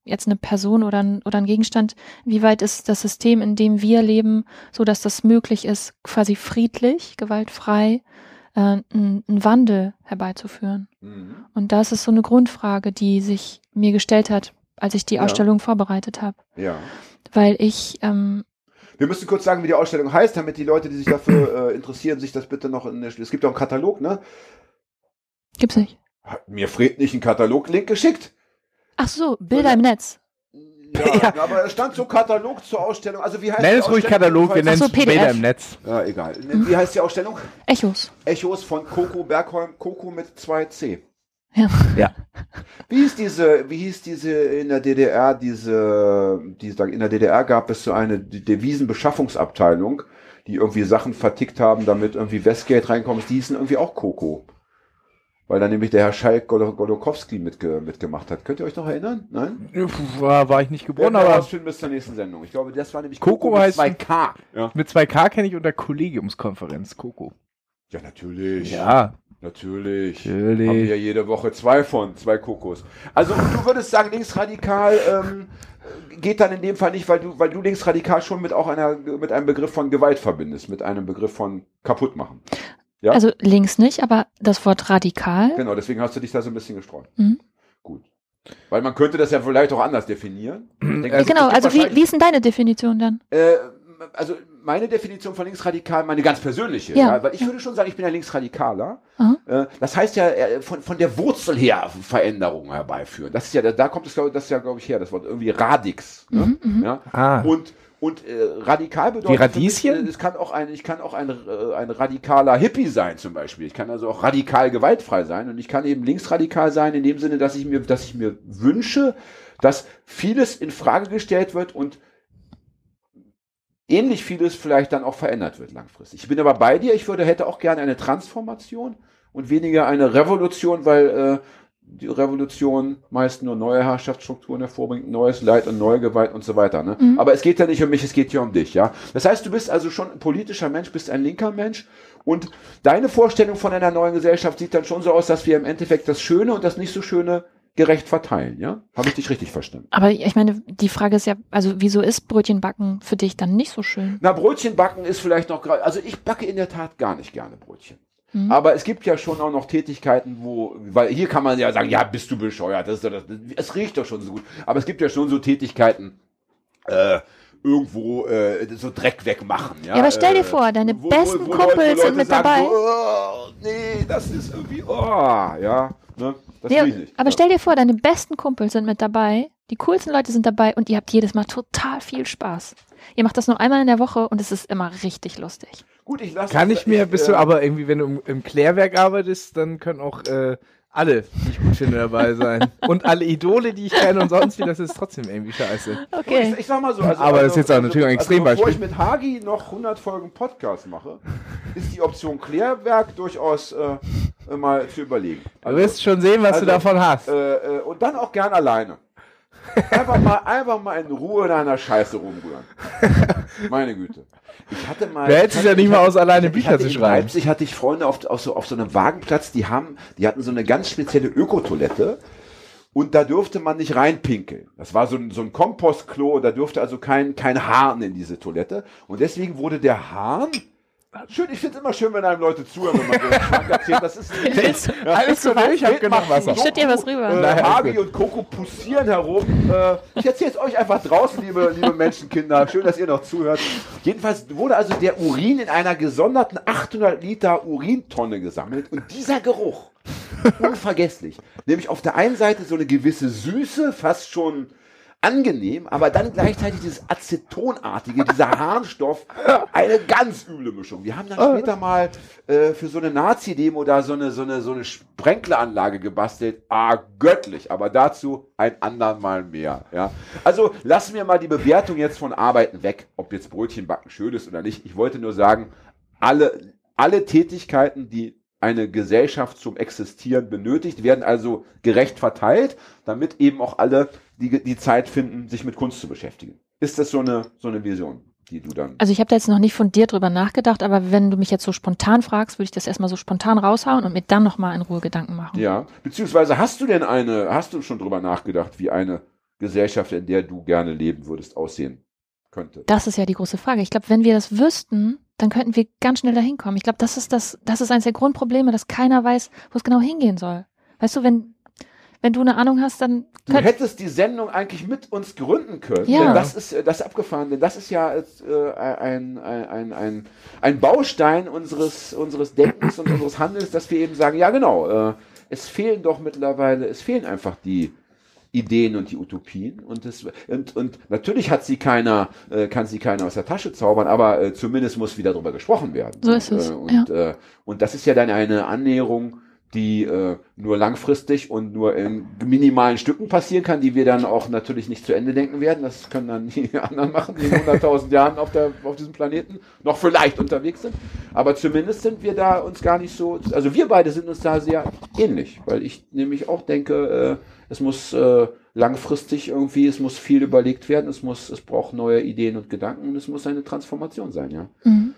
jetzt eine Person oder ein, oder ein Gegenstand, inwieweit ist das System, in dem wir leben, so dass das möglich ist, quasi friedlich, gewaltfrei, äh, einen einen Wandel herbeizuführen. Und das ist so eine Grundfrage, die sich mir gestellt hat, als ich die Ja. Ausstellung vorbereitet habe. Ja. Weil ich, ähm, Wir müssen kurz sagen, wie die Ausstellung heißt, damit die Leute, die sich dafür äh, interessieren, sich das bitte noch in der, es gibt auch einen Katalog, ne? gibt's nicht. Hat mir Fred nicht einen Katalog-Link geschickt? Ach so, Bilder im Netz. Ja, aber es stand so Katalog zur Ausstellung. Also wie heißt Nenn es ruhig? Katalog, wir nennen so, es PDF. Bilder im Netz. Ja, egal. Wie heißt die Ausstellung? Echos. Echos von Coco Bergholm, Coco mit 2C. Ja. Ja. Wie hieß diese, wie hieß diese in der DDR, diese, diese, in der DDR gab es so eine Devisenbeschaffungsabteilung, die irgendwie Sachen vertickt haben, damit irgendwie Westgeld reinkommt. Die hießen irgendwie auch Coco. Weil da nämlich der Herr Schalk Golo- Golokowski mitge mitgemacht hat. Könnt ihr euch noch erinnern? Nein? War, war ich nicht geboren, wir aber rausfinden bis zur nächsten Sendung. Ich glaube, das war nämlich Coco mit heißt- 2K. Ja. mit 2K kenne ich unter Kollegiumskonferenz, Coco. ja, natürlich. Ja, Natürlich. Natürlich. Haben wir ja jede Woche zwei von, zwei Kokos. Also du würdest sagen, linksradikal ähm, geht dann in dem Fall nicht, weil du, weil du linksradikal schon mit auch einer, mit einem Begriff von Gewalt verbindest, mit einem Begriff von kaputt machen. Ja? Also links nicht, aber das Wort radikal. Genau, deswegen hast du dich da so ein bisschen gestreut. Mhm. Gut. Weil man könnte das ja vielleicht auch anders definieren. Denke, es genau, also wie, wie ist denn deine Definition dann? Äh, also meine Definition von linksradikal, meine ganz persönliche, ja, Ja, weil ich würde schon sagen, ich bin ja linksradikaler. Aha. Äh, das heißt ja äh, von, von der Wurzel her Veränderungen herbeiführen. Das ist ja, da- da kommt es, glaube das ist ja, glaube ich, her, das Wort irgendwie Radix. Ne? Mhm, mhm. Ja? Ah. Und und äh, radikal bedeutet Wie Radieschen? mich, äh, es kann auch ein ich kann auch ein, äh, ein radikaler Hippie sein zum Beispiel ich kann also auch radikal gewaltfrei sein und ich kann eben linksradikal sein in dem Sinne dass ich mir dass ich mir wünsche dass vieles in Frage gestellt wird und ähnlich vieles vielleicht dann auch verändert wird langfristig. Ich bin aber bei dir, ich würde, hätte auch gerne eine Transformation und weniger eine Revolution, weil äh, die Revolution meist nur neue Herrschaftsstrukturen hervorbringt, neues Leid und neue Gewalt und so weiter. Ne? Mhm. Aber es geht ja nicht um mich, es geht ja um dich. Ja, Das heißt, du bist also schon ein politischer Mensch, bist ein linker Mensch und deine Vorstellung von einer neuen Gesellschaft sieht dann schon so aus, dass wir im Endeffekt das Schöne und das nicht so Schöne gerecht verteilen. Ja, Habe ich dich richtig verstanden? Aber ich meine, die Frage ist ja, also wieso ist Brötchenbacken für dich dann nicht so schön? Na, Brötchen backen ist vielleicht noch gerade, also ich backe in der Tat gar nicht gerne Brötchen. Mhm. Aber es gibt ja schon auch noch Tätigkeiten, wo, weil hier kann man ja sagen, ja, bist du bescheuert, das doch das, es riecht doch schon so gut. Aber es gibt ja schon so Tätigkeiten, äh, irgendwo äh, so Dreck wegmachen. Ja, Ja, aber stell dir äh, vor, deine besten Kumpels sind mit sagen dabei. So, oh, nee, das ist irgendwie, oh, ja, ne, das Ja, will ich nicht. aber ja. stell dir vor, deine besten Kumpels sind mit dabei, die coolsten Leute sind dabei und ihr habt jedes Mal total viel Spaß. Ihr macht das nur einmal in der Woche und es ist immer richtig lustig. Gut, ich lasse Kann ich mir, bist äh, du aber irgendwie, wenn du im, im Klärwerk arbeitest, dann können auch äh, alle, die ich gut finde, dabei sein. Und alle Idole, die ich kenne und sonst wie, das ist trotzdem irgendwie scheiße. Okay. Ich, ich sag mal so, also, Aber das also, ist jetzt auch natürlich ein also, Bevor Extrembeispiel. ich mit Hagi noch 100 Folgen Podcast mache, ist die Option Klärwerk durchaus äh, mal zu überlegen. Du wirst schon sehen, was Also, du davon hast. Äh, äh, und dann auch gern alleine. Einfach mal, einfach mal in Ruhe in einer Scheiße rumrühren. Meine Güte. Ich hatte mal. Du hältst es ja nicht mal aus, alleine Bücher zu in schreiben. Leipzig hatte ich Freunde auf, auf, so, auf so einem Wagenplatz, die haben, die hatten so eine ganz spezielle Ökotoilette. Und da durfte man nicht reinpinkeln. Das war so ein, so ein Kompostklo, da durfte also kein, kein Hahn in diese Toilette. Und deswegen wurde der Hahn. Schön, ich finde es immer schön, wenn einem Leute zuhören, wenn man so einen Schwank erzählt. Das ist Willst- ja, Alles gut, ich hab genug Wasser. Ich schütt dir was rüber. Äh, Nein, Hagi und Coco pussieren herum. Äh, ich erzähle es euch einfach draußen, liebe, liebe Menschenkinder. Schön, dass ihr noch zuhört. Jedenfalls wurde also der Urin in einer gesonderten 800 Liter Urintonne gesammelt. Und dieser Geruch, unvergesslich. Nämlich auf der einen Seite so eine gewisse Süße, fast schon angenehm, aber dann gleichzeitig dieses Acetonartige, dieser Harnstoff, eine ganz üble Mischung. Wir haben dann später mal äh, für so eine Nazi-Demo da so eine, so eine, so eine Sprenkleranlage gebastelt. Ah, göttlich, aber dazu ein andern Mal mehr. Ja? Also lassen wir mal die Bewertung jetzt von Arbeiten weg, ob jetzt Brötchenbacken schön ist oder nicht. Ich wollte nur sagen, alle, alle Tätigkeiten, die eine Gesellschaft zum Existieren benötigt, werden also gerecht verteilt, damit eben auch alle die, die Zeit finden, sich mit Kunst zu beschäftigen. Ist das so eine, so eine Vision, die du dann. Also ich habe da jetzt noch nicht von dir drüber nachgedacht, aber wenn du mich jetzt so spontan fragst, würde ich das erstmal so spontan raushauen und mir dann nochmal in Ruhe Gedanken machen. Ja. Beziehungsweise hast du denn eine, hast du schon drüber nachgedacht, wie eine Gesellschaft, in der du gerne leben würdest, aussehen könnte? Das ist ja die große Frage. Ich glaube, wenn wir das wüssten, dann könnten wir ganz schnell dahin kommen. Ich glaube, das ist das, das ist eines der Grundprobleme, dass keiner weiß, wo es genau hingehen soll. Weißt du, wenn, wenn du eine Ahnung hast, dann Du hättest die Sendung eigentlich mit uns gründen können. Ja. Denn das ist äh, das ist abgefahren, denn das ist ja äh, ein, ein, ein, ein, ein Baustein unseres, unseres Denkens und unseres Handels, dass wir eben sagen, ja genau, äh, es fehlen doch mittlerweile, es fehlen einfach die Ideen und die Utopien und, das, und, und natürlich hat sie keiner, äh, kann sie keiner aus der Tasche zaubern, aber äh, zumindest muss wieder darüber gesprochen werden. So ist es, Äh, und, äh, und das ist ja dann eine Annäherung, die äh, nur langfristig und nur in minimalen Stücken passieren kann, die wir dann auch natürlich nicht zu Ende denken werden. Das können dann die anderen machen, die in 100.000 Jahren auf, der, auf diesem Planeten noch vielleicht unterwegs sind. Aber zumindest sind wir da uns gar nicht so, also wir beide sind uns da sehr ähnlich, weil ich nämlich auch denke, äh, es muss äh, langfristig irgendwie, es muss viel überlegt werden, es muss, es braucht neue Ideen und Gedanken und es muss eine Transformation sein, ja. Mhm.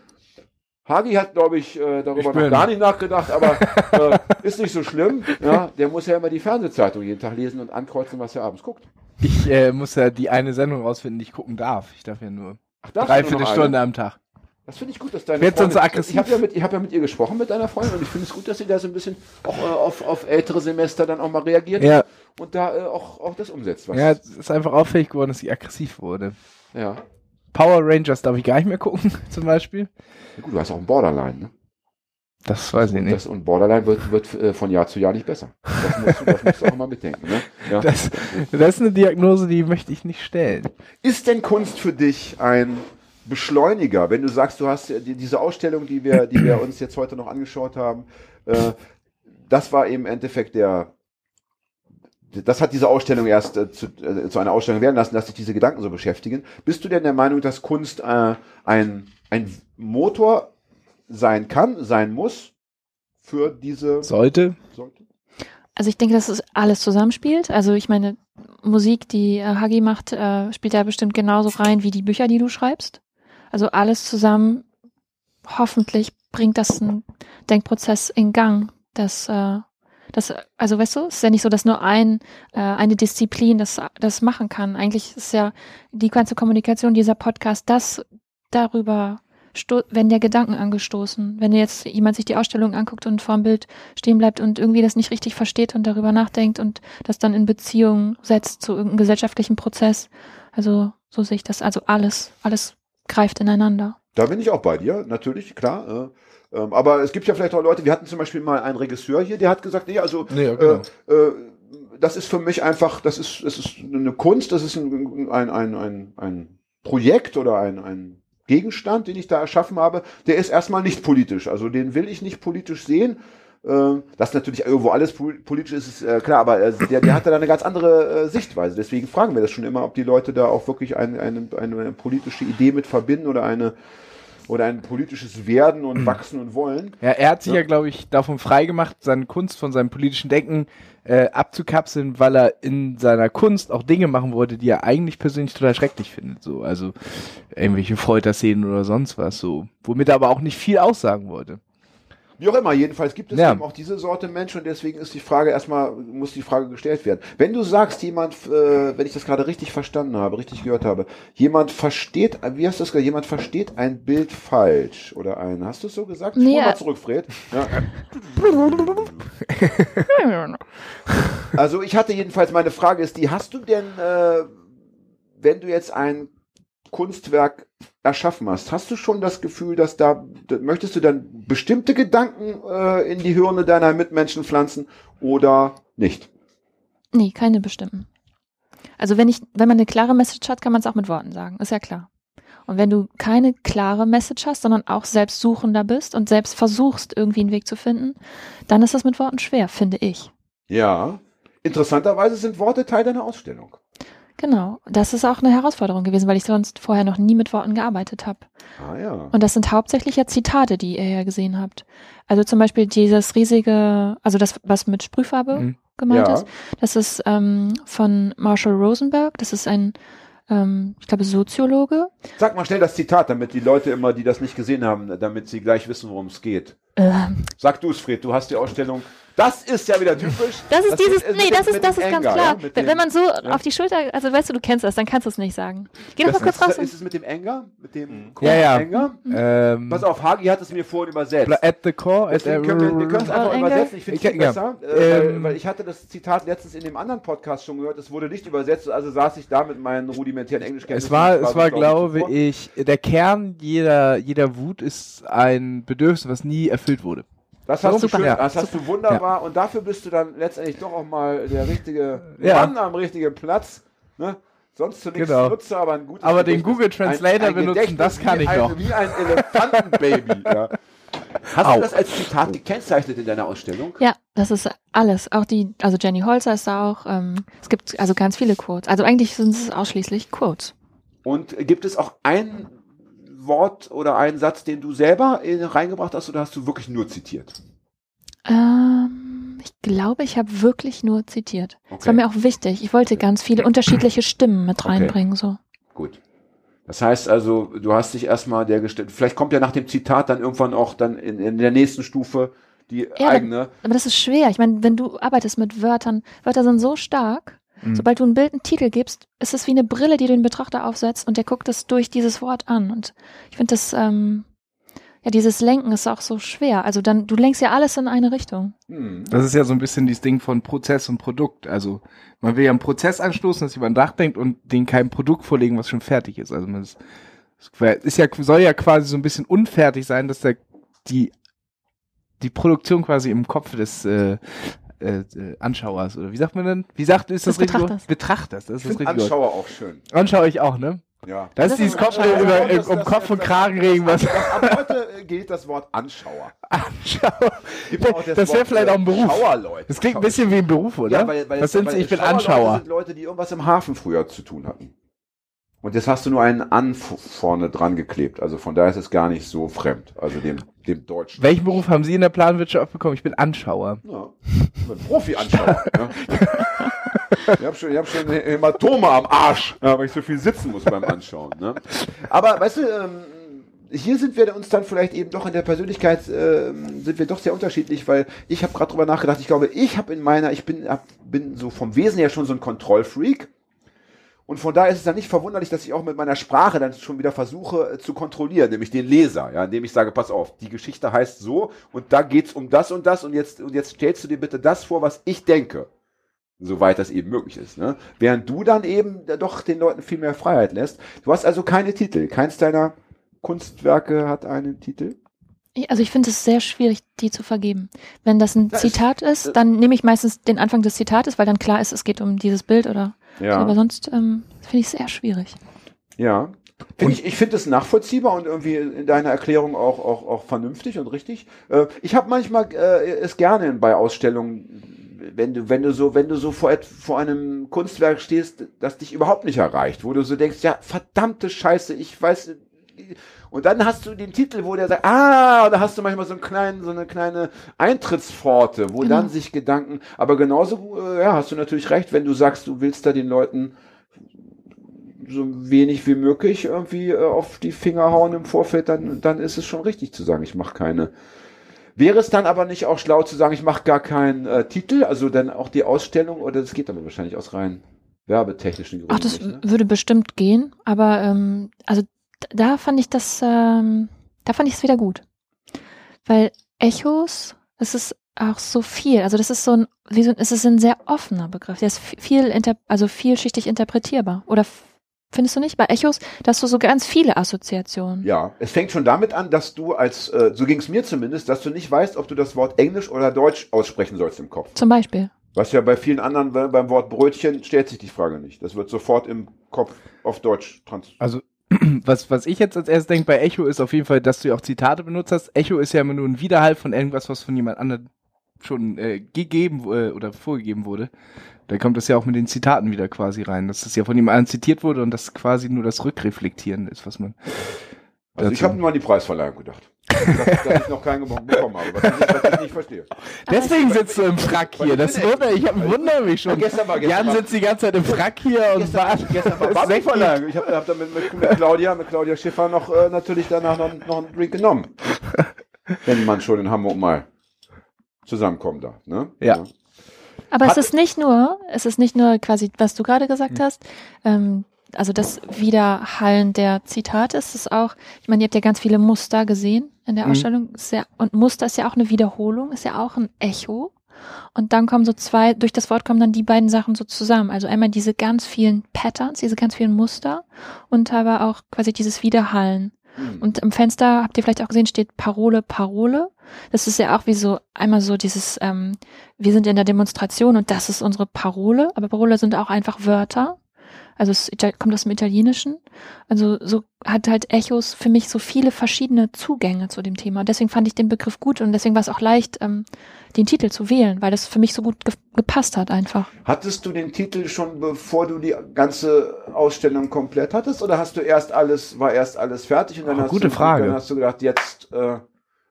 Hagi hat, glaube ich, äh, darüber Ich noch gar nicht nachgedacht, aber äh, ist nicht so schlimm. Ja, der muss ja immer die Fernsehzeitung jeden Tag lesen und ankreuzen, was er abends guckt. Ich äh, muss ja die eine Sendung rausfinden, die ich gucken darf. Ich darf ja nur Ach, dreiviertel Stunde eine? am Tag. Das finde ich gut, dass deine Wird Freundin- aggressiv. Ich habe ja, mit- ich hab ja mit ihr gesprochen, mit deiner Freundin, und ich finde es gut, dass sie da so ein bisschen auch äh, auf, auf ältere Semester dann auch mal reagiert Ja, und da äh, auch, auch das umsetzt. Was, ja, es ist einfach auffällig geworden, dass sie aggressiv wurde. ja. Power Rangers darf ich gar nicht mehr gucken, zum Beispiel. Ja, gut, du hast auch ein Borderline, ne? Das weiß ich nicht. das, und Borderline wird, wird äh, von Jahr zu Jahr nicht besser. Das musst du, das musst du auch mal mitdenken. Ne? Ja. Das, das ist eine Diagnose, die möchte ich nicht stellen. Ist denn Kunst für dich ein Beschleuniger, wenn du sagst, du hast äh, die, diese Ausstellung, die wir, die wir uns jetzt heute noch angeschaut haben, äh, das war eben im Endeffekt der, das hat diese Ausstellung erst äh, zu, äh, zu einer Ausstellung werden lassen, dass sich diese Gedanken so beschäftigen. Bist du denn der Meinung, dass Kunst äh, ein, ein Motor sein kann, sein muss für diese Sollte. sollte? Also ich denke, dass es alles zusammenspielt. Also ich meine, Musik, die äh, Hagi macht, äh, spielt da bestimmt genauso rein wie die Bücher, die du schreibst. Also alles zusammen, hoffentlich bringt das einen Denkprozess in Gang, dass äh, das, also weißt du, es ist ja nicht so, dass nur ein, äh, eine Disziplin das, das machen kann. Eigentlich ist ja die ganze Kommunikation, dieser Podcast, das darüber wenn der Gedanken angestoßen. Wenn jetzt jemand sich die Ausstellung anguckt und vor dem Bild stehen bleibt und irgendwie das nicht richtig versteht und darüber nachdenkt und das dann in Beziehung setzt zu irgendeinem gesellschaftlichen Prozess. Also so sehe ich das. Also alles, alles greift ineinander. Da bin ich auch bei dir, natürlich, klar. Äh, ähm, aber es gibt ja vielleicht auch Leute, wir hatten zum Beispiel mal einen Regisseur hier, der hat gesagt, nee, also Nee, ja, genau. äh, äh, das ist für mich einfach, das ist, das ist eine Kunst, das ist ein, ein, ein, ein, ein Projekt oder ein, ein Gegenstand, den ich da erschaffen habe, der ist erstmal nicht politisch. Also den will ich nicht politisch sehen. Äh, Dass natürlich irgendwo alles pol- politisch ist, ist äh, klar, aber äh, der, der hatte da eine ganz andere äh, Sichtweise. Deswegen fragen wir das schon immer, ob die Leute da auch wirklich ein, eine, eine politische Idee mit verbinden oder eine oder ein politisches Werden und Wachsen und Wollen. Ja, er hat sich Ja. ja, glaube ich, davon freigemacht, seine Kunst von seinem politischen Denken äh, abzukapseln, weil er in seiner Kunst auch Dinge machen wollte, die er eigentlich persönlich total schrecklich findet. So, also irgendwelche Folterszenen oder sonst was, so, womit er aber auch nicht viel aussagen wollte. Wie auch immer, jedenfalls gibt es Ja. eben auch diese Sorte Mensch und deswegen ist die Frage erstmal, muss die Frage gestellt werden. Wenn du sagst, jemand, äh, wenn ich das gerade richtig verstanden habe, richtig gehört habe, jemand versteht, wie hast du das gesagt, jemand versteht ein Bild falsch oder ein, hast du es so gesagt? Nee, Spur mal zurück, Fred. Ja. Also ich hatte jedenfalls, meine Frage ist die, hast du denn, äh, wenn du jetzt ein Kunstwerk erschaffen hast, hast du schon das Gefühl, dass da, da möchtest du dann bestimmte Gedanken äh, in die Hirne deiner Mitmenschen pflanzen oder nicht? Nee, keine bestimmten. Also wenn ich, wenn man eine klare Message hat, kann man es auch mit Worten sagen, ist ja klar. Und wenn du keine klare Message hast, sondern auch selbst Suchender bist und selbst versuchst, irgendwie einen Weg zu finden, dann ist das mit Worten schwer, finde ich. Ja. Interessanterweise sind Worte Teil deiner Ausstellung. Genau. Das ist auch eine Herausforderung gewesen, weil ich sonst vorher noch nie mit Worten gearbeitet habe. Ah ja. Und das sind hauptsächlich ja Zitate, die ihr ja gesehen habt. Also zum Beispiel dieses riesige, also das, was mit Sprühfarbe Mhm. gemeint Ja. ist, das ist ähm, von Marshall Rosenberg. Das ist ein, ähm, ich glaube, Soziologe. Sag mal schnell das Zitat, damit die Leute immer, die das nicht gesehen haben, damit sie gleich wissen, worum es geht. Ähm, Sag du es, Fred, du hast die Ausstellung. Das ist ja wieder typisch. das ist dieses, mit- nee, das ist, das ist ganz Anger, klar. ja? Wenn, wenn man so auf die Schulter, also weißt du, du kennst das, dann kannst du es nicht sagen. Geh doch mal Das kurz ist, raus. ist es mit dem Anger? Mit dem Ja, ja. Anger? Ähm, Pass auf, Hagi hat es mir vorhin übersetzt. at the core, at wir, können es einfach Anger? übersetzen. Ich finde es ja. besser, äh, weil, Ähm, weil ich hatte das Zitat letztens in dem anderen Podcast schon gehört. Es wurde nicht übersetzt, also saß ich da mit meinen rudimentären Englischkenntnissen. Es war, es war, glaube ich, der Kern jeder, jeder Wut ist ein Bedürfnis, was nie erfüllt wurde. Das hast, du, Super. schön, Ja. das hast du wunderbar und dafür bist du dann letztendlich doch auch mal der richtige Ja. Mann am richtigen Platz. Ne? Sonst zu nichts Genau. nutze, aber ein gutes Aber den Gedächtnis. Google Translator benutzen, Gedächtnis das kann wie ich ein, noch. Wie ein Elefantenbaby. ja. Hast Au. du das als Zitat gekennzeichnet in deiner Ausstellung? Ja, das ist alles. Auch die, also Jenny Holzer ist da auch. Ähm, es gibt also ganz viele Quotes. Also eigentlich sind es ausschließlich Quotes. Und gibt es auch ein Wort oder einen Satz, den du selber in, reingebracht hast oder hast du wirklich nur zitiert? Ähm, ich glaube, ich habe wirklich nur zitiert. Das Okay. war mir auch wichtig. Ich wollte ganz viele unterschiedliche Stimmen mit Okay. reinbringen. So. Gut. Das heißt also, du hast dich erstmal der gestellt. Vielleicht kommt ja nach dem Zitat dann irgendwann auch dann in, in der nächsten Stufe die Ja, eigene. Aber das ist schwer. Ich meine, wenn du arbeitest mit Wörtern, Wörter sind so stark. Mhm. Sobald du ein Bild einen Titel gibst, ist es wie eine Brille, die du den Betrachter aufsetzt und der guckt es durch dieses Wort an. Und ich finde das, ähm, ja, dieses Lenken ist auch so schwer. Also dann, du lenkst ja alles in eine Richtung. Hm. Das ist ja so ein bisschen dieses Ding von Prozess und Produkt. Also man will ja einen Prozess anstoßen, dass jemand nachdenkt und den kein Produkt vorlegen, was schon fertig ist. Also man ist, es ist ja, soll ja quasi so ein bisschen unfertig sein, dass der, die, die Produktion quasi im Kopf des äh, äh, äh, Anschauers oder wie sagt man denn? Wie sagt ist das Des richtig? Betrachters. Betrachters, das ist Ich das. Anschauer auch schön. Anschauer ich auch, ne? Ja. Das, Das ist dieses Kopf über, Das- um das- Kopf und das- Kragen regen, was Das, ab heute äh, gilt das Wort Anschauer. Anschauer. Auch Das wäre vielleicht äh, auch ein Beruf. Schauerleute. Das klingt ein bisschen wie ein Beruf, oder? Ja, weil, weil was sind weil? Ich bin Anschauer. sind Leute, die irgendwas im Hafen früher zu tun hatten. Und jetzt hast du nur einen An vorne dran geklebt. Also von daher ist es gar nicht so fremd. Also dem, dem Deutschen. Welchen Beruf haben Sie in der Planwirtschaft bekommen? Ich bin Anschauer. Ja, ich bin Profi anschauen. ja. Ich habe schon, ich hab schon Hämatome am Arsch, ja, weil ich so viel sitzen muss beim Anschauen. Ne? Aber weißt du, ähm, hier sind wir uns dann vielleicht eben doch in der Persönlichkeit ähm, sind wir doch sehr unterschiedlich, weil ich habe gerade drüber nachgedacht. Ich glaube, ich habe in meiner, ich bin, hab, bin so vom Wesen her schon so ein Kontrollfreak. Und von daher ist es dann nicht verwunderlich, dass ich auch mit meiner Sprache dann schon wieder versuche äh, zu kontrollieren, nämlich den Leser, ja, indem ich sage, pass auf, die Geschichte heißt so und da geht's um das und das und jetzt, und jetzt stellst du dir bitte das vor, was ich denke. Soweit das eben möglich ist. Ne? Während du dann eben äh, doch den Leuten viel mehr Freiheit lässt. Du hast also keine Titel. Keins deiner Kunstwerke hat einen Titel. Also ich finde es sehr schwierig, die zu vergeben. Wenn das ein Das Zitat ist- ist, dann nehme ich meistens den Anfang des Zitates, weil dann klar ist, es geht um dieses Bild oder so. Aber sonst ähm, finde ich es sehr schwierig. Ja. Find ich ich finde es nachvollziehbar und irgendwie in deiner Erklärung auch, auch, auch vernünftig und richtig. Äh, ich habe manchmal äh, es gerne bei Ausstellungen, wenn du, wenn du so, wenn du so vor, vor einem Kunstwerk stehst, das dich überhaupt nicht erreicht, wo du so denkst, ja, verdammte Scheiße, ich weiß. Und dann hast du den Titel, wo der sagt, ah, da hast du manchmal so einen kleinen, so eine kleine Eintrittspforte, wo Genau. dann sich Gedanken, aber genauso, äh, ja, hast du natürlich recht, wenn du sagst, du willst da den Leuten so wenig wie möglich irgendwie äh, auf die Finger hauen im Vorfeld, dann, dann ist es schon richtig zu sagen, ich mache keine. Wäre es dann aber nicht auch schlau zu sagen, ich mache gar keinen äh, Titel, also dann auch die Ausstellung, oder das geht aber wahrscheinlich aus rein werbetechnischen Gründen Ach, das nicht, ne? würde bestimmt gehen, aber ähm, also da fand ich das, ähm, da fand ich es wieder gut. Weil Echos, es ist auch so viel, also das ist so ein, wie so, es ist ein sehr offener Begriff, der ist viel, inter, also vielschichtig interpretierbar. Oder findest du nicht? Bei Echos, da hast du so ganz viele Assoziationen. Ja, es fängt schon damit an, dass du als, äh, so ging es mir zumindest, dass du nicht weißt, ob du das Wort Englisch oder Deutsch aussprechen sollst im Kopf. Zum Beispiel. Was ja bei vielen anderen, be- beim Wort Brötchen stellt sich die Frage nicht. Das wird sofort im Kopf auf Deutsch trans. Also, was, was ich jetzt als erstes denke bei Echo ist auf jeden Fall, dass du ja auch Zitate benutzt hast. Echo ist ja immer nur ein Widerhall von irgendwas, was von jemand anderem schon äh, gegeben äh, oder vorgegeben wurde. Da kommt das ja auch mit den Zitaten wieder quasi rein, dass das ja von jemand anderem zitiert wurde und das quasi nur das Rückreflektieren ist, was man. Also ich habe nur an die Preisverleihung gedacht. dass, dass ich noch keinen bekommen habe, was ich, was ich nicht verstehe. Deswegen sitzt du im Frack hier. Das ich wundert, ich wundere mich schon. Gestern war- gestern Jan war- sitzt die ganze Zeit im Frack hier und Gestern, wartet. gestern war. Ich habe hab da mit, mit, mit Claudia, mit Claudia Schiffer noch äh, natürlich danach noch, noch einen Drink genommen. Wenn man schon in Hamburg mal zusammenkommen darf. Ne? Ja. Aber Hat- es ist nicht nur, es ist nicht nur quasi, was du gerade gesagt hast, ähm, also das Wiederhallen der Zitate ist es auch, ich meine, ihr habt ja ganz viele Muster gesehen in der Mhm. Ausstellung. Ist ja, und Muster ist ja auch eine Wiederholung, ist ja auch ein Echo. Und dann kommen so zwei, durch das Wort kommen dann die beiden Sachen so zusammen. Also einmal diese ganz vielen Patterns, diese ganz vielen Muster und aber auch quasi dieses Wiederhallen. Hm. Und im Fenster, habt ihr vielleicht auch gesehen, steht Parole, Parole. Das ist ja auch wie so, einmal so dieses, ähm, wir sind in der Demonstration und das ist unsere Parole, aber Parole sind auch einfach Wörter. Also es kommt aus dem Italienischen. Also so hat halt Echos für mich so viele verschiedene Zugänge zu dem Thema. Und deswegen fand ich den Begriff gut und deswegen war es auch leicht, ähm, den Titel zu wählen, weil das für mich so gut ge gepasst hat einfach. Hattest du den Titel schon bevor du die ganze Ausstellung komplett hattest oder hast du erst alles, war erst alles fertig und dann, Oh, hast, gute du, Frage. dann hast du gedacht, jetzt äh,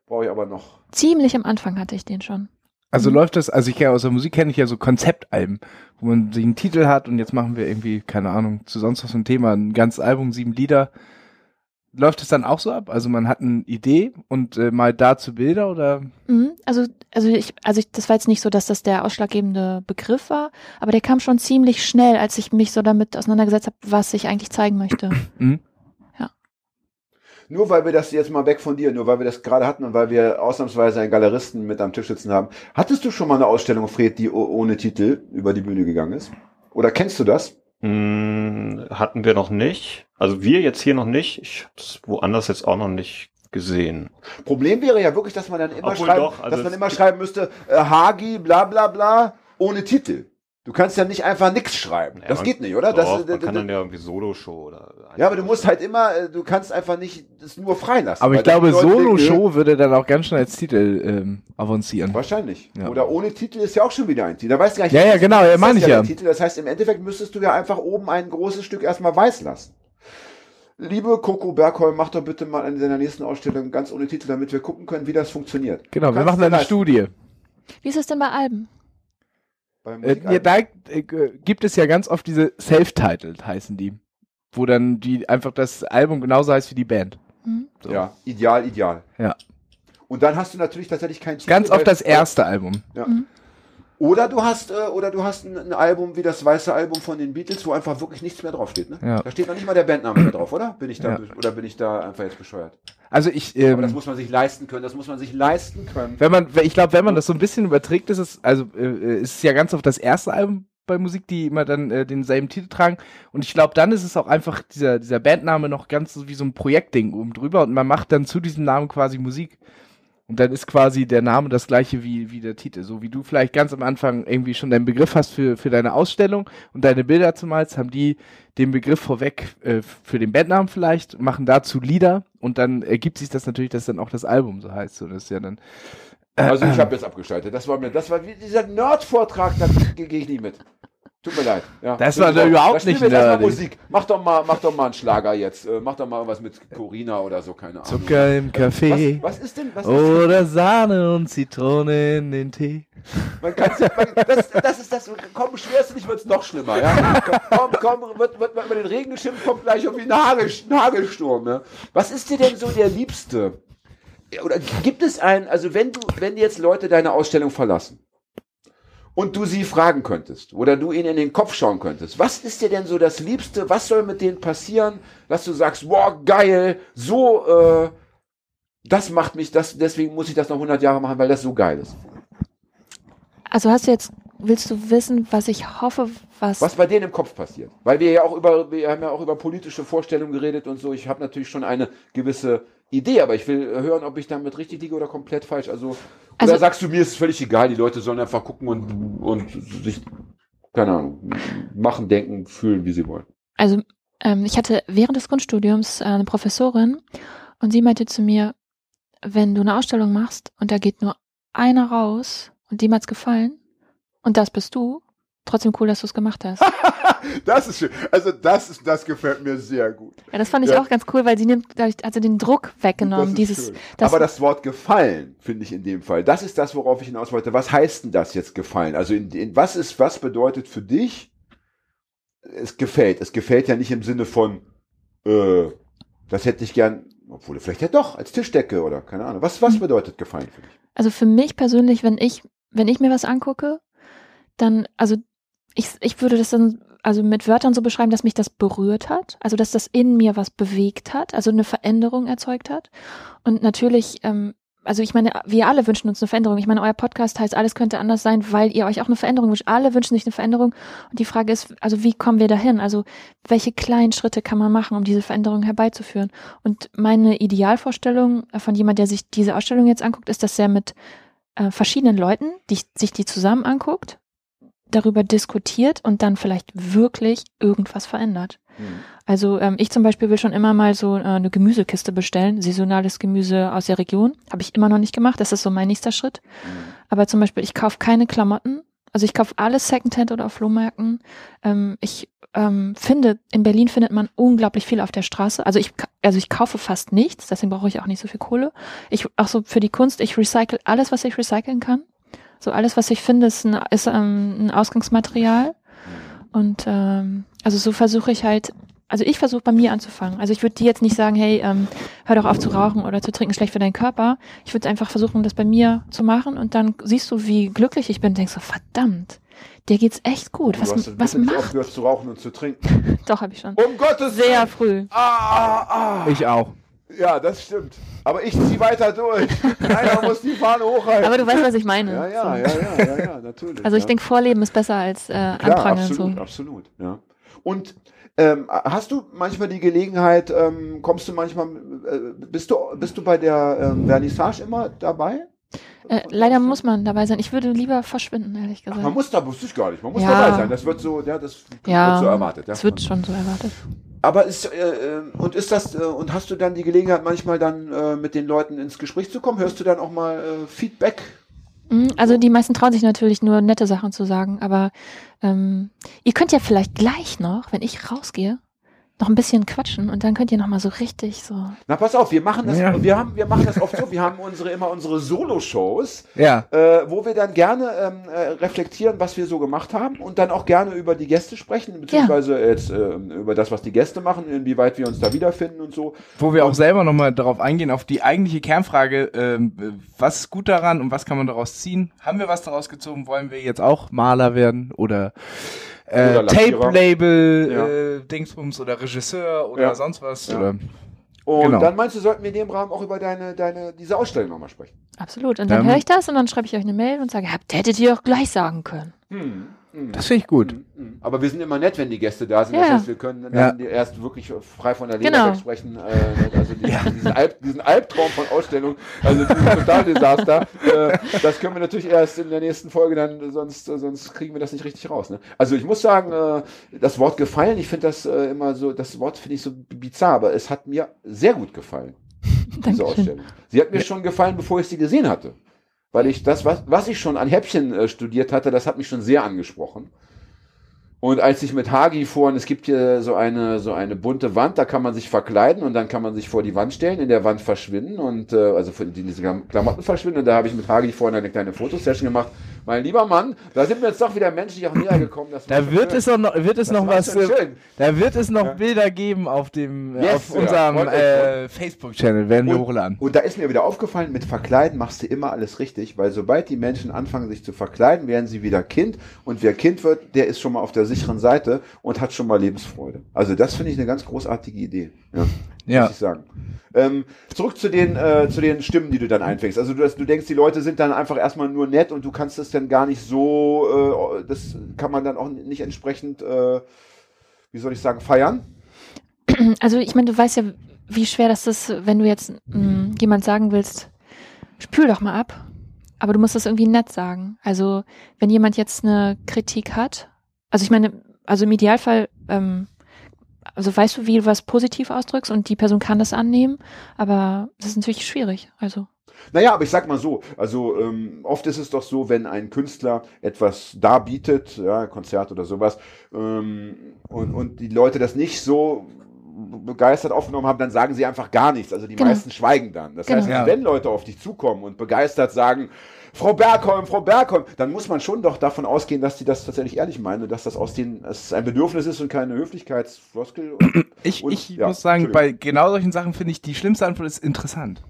brauche ich aber noch. Ziemlich am Anfang hatte ich den schon. Also Mhm. läuft das, also ich kenne aus der Musik kenne ich ja so Konzeptalben, wo man sich einen Titel hat und jetzt machen wir irgendwie, keine Ahnung, zu sonst was für ein Thema, ein ganzes Album, sieben Lieder. Läuft es dann auch so ab? Also man hat eine Idee und äh, mal dazu Bilder oder? Mhm. Also, also ich, also ich, das war jetzt nicht so, dass das der ausschlaggebende Begriff war, aber der kam schon ziemlich schnell, als ich mich so damit auseinandergesetzt habe, was ich eigentlich zeigen möchte. Hm? Nur weil wir das jetzt mal weg von dir, nur weil wir das gerade hatten und weil wir ausnahmsweise einen Galeristen mit am Tisch sitzen haben. Hattest du schon mal eine Ausstellung, Fred, die ohne Titel über die Bühne gegangen ist? Oder kennst du das? Hm, hatten wir noch nicht. Also wir jetzt hier noch nicht. Ich habe es woanders jetzt auch noch nicht gesehen. Problem wäre ja wirklich, dass man dann immer, Obwohl schreiben, doch, also dass man immer schreiben müsste, äh, Hagi, bla bla bla, ohne Titel. Du kannst ja nicht einfach nichts schreiben. Ja, das man- geht nicht, oder? Doch, das, man kann dann ja irgendwie Solo-Show oder. ja, aber du musst halt immer, äh, du kannst einfach nicht das nur freilassen. Aber ich glaube, Solo-Show würde dann auch ganz schnell als Titel ähm, avancieren. Wahrscheinlich. Ja. Oder ohne Titel ist ja auch schon wieder ein Titel. Da weißt du gar nicht, Ja, ja, genau, ja, meine das ich ja. Titel. Das heißt, im Endeffekt müsstest du ja einfach oben ein großes Stück erstmal weiß lassen. liebe Coco Bergholm, mach doch bitte mal in deiner nächsten Ausstellung ganz ohne Titel, damit wir gucken können, wie das funktioniert. Genau, wir machen eine leisten. Studie. Wie ist es denn bei Alben? Beim Äh, da äh, gibt es ja ganz oft diese Self-Titled, heißen die. Wo dann die einfach das Album genauso heißt wie die Band. Hm? So. Ja, ideal, ideal. Ja. Und dann hast du natürlich tatsächlich kein Titel. Ganz oft das erste Album. Ja. Oder du hast, äh, oder du hast ein, ein Album wie das weiße Album von den Beatles, wo einfach wirklich nichts mehr draufsteht. Ne? Ja. Da steht noch nicht mal der Bandname mehr drauf, oder? Bin ich da, Ja. oder bin ich da einfach jetzt bescheuert? Also ich, Aber das ähm, muss man sich leisten können. Das muss man sich leisten können. wenn man, ich glaube, wenn man das so ein bisschen überträgt, ist es, also äh, ist es ja ganz oft das erste Album bei Musik, die immer dann äh, denselben Titel tragen. Und ich glaube, dann ist es auch einfach dieser, dieser Bandname noch ganz so wie so ein Projektding oben drüber und man macht dann zu diesem Namen quasi Musik. Und dann ist quasi der Name das gleiche wie, wie der Titel. So wie du vielleicht ganz am Anfang irgendwie schon deinen Begriff hast für, für deine Ausstellung und deine Bilder zumalst, haben die den Begriff vorweg äh, für den Bandnamen vielleicht, machen dazu Lieder und dann ergibt sich das natürlich, dass dann auch das Album so heißt. So, das ist ja dann. Also ich habe jetzt abgeschaltet. Das war mir, das war wie dieser Nerd-Vortrag, da gehe ich nicht mit. Tut mir leid. Ja. Das war Da überhaupt nicht nerdig. Musik. Mach doch mal, mach doch mal einen Schlager jetzt. Äh, Mach doch mal was mit Corina oder so, keine Ahnung. Zucker im Kaffee. Was, was ist denn? Was ist denn? Oder Sahne und Zitrone in den Tee. Man kann man, das, das ist das. Komm, beschwerst du nicht, wird's noch schlimmer. Ja? Komm, komm, wird, wird man über den Regen geschimpft, kommt gleich irgendwie ein, Hagel, Hagelsturm. Ne? Was ist dir denn so der Liebste? Oder gibt es einen, also wenn du, wenn jetzt Leute deine Ausstellung verlassen und du sie fragen könntest oder du ihnen in den Kopf schauen könntest, was ist dir denn so das Liebste? Was soll mit denen passieren, dass du sagst, wow, geil, so, äh, das macht mich, das, deswegen muss ich das noch 100 Jahre machen, weil das so geil ist. Also hast du jetzt, willst du wissen, was ich hoffe, was. Was bei denen im Kopf passiert. Weil wir ja auch über, wir haben ja auch über politische Vorstellungen geredet und so. Ich habe natürlich schon eine gewisse Idee, aber ich will hören, ob ich damit richtig liege oder komplett falsch. Also, Also- oder sagst du, mir ist es völlig egal, die Leute sollen einfach gucken und, und sich, keine Ahnung, machen, denken, fühlen, wie sie wollen. Also ähm, ich hatte während des Grundstudiums äh, eine Professorin und sie meinte zu mir, wenn du eine Ausstellung machst und da geht nur einer raus und dem hat's gefallen und das bist du, trotzdem cool, dass du es gemacht hast. Das ist schön. Also das ist, das gefällt mir sehr gut. Ja, das fand ich Ja. auch ganz cool, weil sie nimmt, dadurch hat sie den Druck weggenommen. Dieses, das, Aber das Wort gefallen, finde ich in dem Fall, das ist das, worauf ich hinaus wollte. Was heißt denn das jetzt gefallen? Also in, in, was ist, was bedeutet für dich, es gefällt? Es gefällt ja nicht im Sinne von, äh, das hätte ich gern, obwohl vielleicht ja doch, als Tischdecke oder keine Ahnung. Was, was Mhm. bedeutet gefallen für dich? also für mich persönlich, wenn ich, wenn ich mir was angucke, dann, also ich, ich würde das dann also mit Wörtern so beschreiben, dass mich das berührt hat, also dass das in mir was bewegt hat, also eine Veränderung erzeugt hat. Und natürlich, ähm, also ich meine, wir alle wünschen uns eine Veränderung. Ich meine, euer Podcast heißt, alles könnte anders sein, weil ihr euch auch eine Veränderung wünscht. Alle wünschen sich eine Veränderung. Und die Frage ist, also wie kommen wir dahin? Also welche kleinen Schritte kann man machen, um diese Veränderung herbeizuführen? Und meine Idealvorstellung von jemand, der sich diese Ausstellung jetzt anguckt, ist, dass er mit äh, verschiedenen Leuten, die sich die zusammen anguckt, darüber diskutiert und dann vielleicht wirklich irgendwas verändert. Also ähm, ich zum Beispiel will schon immer mal so äh, eine Gemüsekiste bestellen, saisonales Gemüse aus der Region. Habe ich immer noch nicht gemacht, das ist so mein nächster Schritt. Aber zum Beispiel, ich kaufe keine Klamotten. Also ich kaufe alles Secondhand oder auf Flohmärkten. Ähm, ich ähm, finde, in Berlin findet man unglaublich viel auf der Straße. Also ich, also ich kaufe fast nichts, deswegen brauche ich auch nicht so viel Kohle. Ich, auch so für die Kunst, ich recycle alles, was ich recyceln kann. So alles, was ich finde, ist ein, ist, ähm, ein Ausgangsmaterial. Und ähm, also so versuche ich halt, also ich versuche bei mir anzufangen. Also ich würde dir jetzt nicht sagen, hey, ähm, hör doch auf zu rauchen oder zu trinken, schlecht für deinen Körper. Ich würde einfach versuchen, das bei mir zu machen und dann siehst du, wie glücklich ich bin. Denkst du, verdammt, dir geht's echt gut. Was, du hast was macht? aufgehört zu rauchen und zu trinken. Doch, habe ich schon. Um Gottes Sehr Willen! früh. Ah, ah. Ich auch. Ja, das stimmt. Aber ich ziehe weiter durch. Einer muss die Fahne hochhalten. Aber du weißt, was ich meine. ja, ja, so. ja, ja, ja, ja, natürlich. Also ich ja. denke, Vorleben ist besser als äh, Anprangern. absolut, So. absolut, ja. Und ähm, hast du manchmal die Gelegenheit, ähm, kommst du manchmal, äh, bist du, bist du bei der ähm, Vernissage immer dabei? Äh, leider muss man dabei sein. Ich würde lieber verschwinden, ehrlich Ach, gesagt. man muss da, wusste ich gar nicht. Man muss Ja. dabei sein. Das wird so, ja, das ja, wird so erwartet. Ja. es wird schon so erwartet. Aber ist, äh, äh, und ist das, äh, und hast du dann die Gelegenheit, manchmal dann äh, mit den Leuten ins Gespräch zu kommen? Hörst du dann auch mal äh, Feedback? Mm, Also die meisten trauen sich natürlich nur nette Sachen zu sagen, aber ähm, ihr könnt ja vielleicht gleich noch, wenn ich rausgehe, noch ein bisschen quatschen und dann könnt ihr noch mal so richtig so. Na, pass auf, wir machen das, Ja. wir haben, wir machen das oft so, wir haben unsere, immer unsere Solo-Shows, Ja. äh, wo wir dann gerne ähm, äh, reflektieren, was wir so gemacht haben und dann auch gerne über die Gäste sprechen, beziehungsweise jetzt ähm, über das, was die Gäste machen, inwieweit wir uns da wiederfinden und so. Wo wir auch selber nochmal darauf eingehen, auf die eigentliche Kernfrage, ähm, was ist gut daran und was kann man daraus ziehen? Haben wir was daraus gezogen? Wollen wir jetzt auch Maler werden oder, äh. Tape-Label, Ja. äh, Dingsbums oder Regisseur oder Ja. sonst was? Ja. Oder? Und Genau. dann meinst du, sollten wir in dem Rahmen auch über deine, deine, diese Ausstellung nochmal sprechen? Absolut. Und dann Ähm. höre ich das und dann schreibe ich euch eine Mail und sage, habt, hättet ihr auch gleich sagen können. Hm. Das finde ich gut. Mhm. Aber wir sind immer nett, wenn die Gäste da sind. Ja. Das heißt, wir können dann Ja. erst wirklich frei von der Leber Genau. wegsprechen. Äh, also die, diesen, Alb, diesen Albtraum von Ausstellung, also dieses Totaldesaster, äh, das können wir natürlich erst in der nächsten Folge dann, sonst, sonst kriegen wir das nicht richtig raus. Ne? Also ich muss sagen, äh, das Wort gefallen, ich finde das immer so, das Wort finde ich so bizarr, aber es hat mir sehr gut gefallen, diese. Ausstellung. Sie hat mir schon gefallen, bevor ich sie gesehen hatte. Weil ich das, was, was ich schon an Häppchen äh, studiert hatte, das hat mich schon sehr angesprochen. Und als ich mit Hagi vorhin, es gibt hier so eine, so eine bunte Wand, da kann man sich verkleiden und dann kann man sich vor die Wand stellen, in der Wand verschwinden und, äh, also die, diese Klam- Klamotten verschwinden. Und da habe ich mit Hagi vorhin eine kleine Fotosession gemacht. Mein lieber Mann, da sind wir jetzt doch wieder menschlich auch näher gekommen. Da wird schön. es noch, wird es Das noch was, da wird es noch Ja. Bilder geben auf dem, Yes, auf ja. unserem euch, äh, Facebook-Channel, werden wir Und- hochladen. Und da ist mir wieder aufgefallen, mit Verkleiden machst du immer alles richtig, weil sobald die Menschen anfangen, sich zu verkleiden, werden sie wieder Kind. Und wer Kind wird, der ist schon mal auf der sicheren Seite und hat schon mal Lebensfreude. Also das finde ich eine ganz großartige Idee. Ja, Ja. muss ich sagen. Ähm, zurück zu den, äh, zu den Stimmen, die du dann einfängst. Also du, du denkst, die Leute sind dann einfach erstmal nur nett und du kannst es dann gar nicht so, äh, das kann man dann auch nicht entsprechend, äh, wie soll ich sagen, feiern. Also ich meine, du weißt ja, wie schwer das ist, wenn du jetzt mh, jemand sagen willst, spül doch mal ab. Aber du musst das irgendwie nett sagen. Also wenn jemand jetzt eine Kritik hat, also ich meine, also im Idealfall, ähm, also weißt du, wie du was positiv ausdrückst und die Person kann das annehmen, aber das ist natürlich schwierig. Also Naja, aber ich sag mal so, also ähm, oft ist es doch so, wenn ein Künstler etwas darbietet, ja, Konzert oder sowas, ähm, und, und die Leute das nicht so begeistert aufgenommen haben, dann sagen sie einfach gar nichts. Also die Genau. meisten schweigen dann. Das Genau. heißt, Ja. wenn Leute auf dich zukommen und begeistert sagen, Frau Bergholm, Frau Bergholm, dann muss man schon doch davon ausgehen, dass die das tatsächlich ehrlich meinen und dass das aus denen dass es ein Bedürfnis ist und keine Höflichkeitsfloskel. Und, Ich, und- ich ja, muss sagen, bei genau solchen Sachen finde ich, die schlimmste Antwort ist interessant.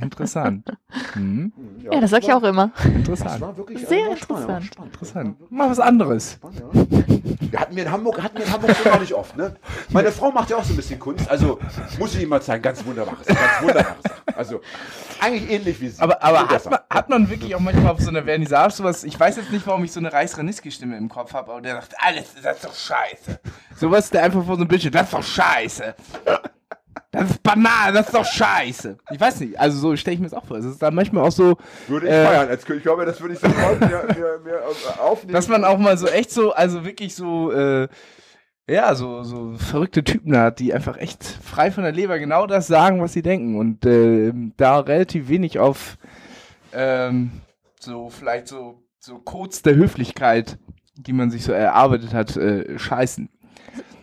Interessant. Hm, ja, das sag ich auch immer. Das interessant. war wirklich Sehr war spannend, war interessant. spannend. Interessant. Mal was anderes. Spannend, ja. Wir hatten wir in Hamburg, hatten wir in Hamburg schon gar nicht oft, ne? Meine Frau macht ja auch so ein bisschen Kunst, also muss ich Ihnen mal zeigen, ganz wunderbares, ganz wunderbares Sachen. Also eigentlich ähnlich wie sie. Aber, aber hat, man, hat man wirklich auch manchmal auf so einer Vernissage sowas, ich weiß jetzt nicht, warum ich so eine Reis-Ranitzky-Stimme im Kopf habe, aber der sagt, alles, das ist doch scheiße. Sowas, der einfach vor so einem Bildschirm, das ist doch scheiße. Das ist Banane, das ist doch scheiße. Ich weiß nicht, also so stelle ich mir das auch vor. Es ist dann manchmal auch so, Würde ich äh, feiern als König. Ich glaube, das würde ich sofort mir, mir, mir äh, aufnehmen. dass man auch mal so echt so, also wirklich so, äh, ja, so, so verrückte Typen hat, die einfach echt frei von der Leber genau das sagen, was sie denken und äh, da relativ wenig auf ähm, so vielleicht so, so Codes der Höflichkeit, die man sich so erarbeitet hat, äh, scheißen.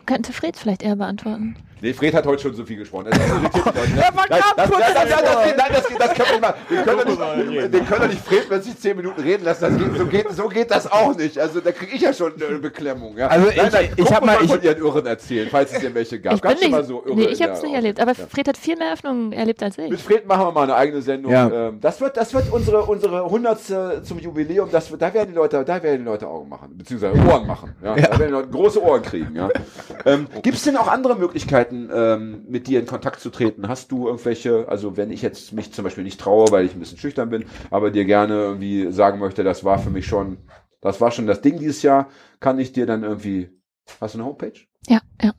Könnte Fred vielleicht eher beantworten. Nee, Fred hat heute schon so viel gesprochen. Das irritiert die Leute, ne? Nein, das, kurz das, das, das, davor. geht- nein, das, geht- das können wir nicht machen. Wir können doch nicht, den können doch nicht Fred plötzlich zehn Minuten reden lassen. Das geht, so, geht, so geht das auch nicht. Also da kriege ich ja schon eine Beklemmung. Ja? Also ich- ich guck hab uns mal- von ich- ihren Irren erzählen, falls es denn welche gab. ich bin Gab's schon nicht, so Irre nee, ich habe es nicht erlebt, aber Ja. Fred hat viel mehr Öffnungen erlebt als ich. Mit Fred machen wir mal eine eigene Sendung. Ja. Ähm, das wird, das wird unsere, unsere hundertste zum Jubiläum. Das wird, da werden die Leute, da werden die Leute Augen machen, beziehungsweise Ohren machen. Ja? Da werden die Leute große Ohren kriegen. Ja? Ähm, Gibt es denn auch andere Möglichkeiten, ähm, mit dir in Kontakt zu treten? Hast du irgendwelche, also wenn ich jetzt mich zum Beispiel nicht traue, weil ich ein bisschen schüchtern bin, aber dir gerne irgendwie sagen möchte, das war für mich schon, das war schon das Ding dieses Jahr, kann ich dir dann irgendwie, hast du eine Homepage? Ja, ja.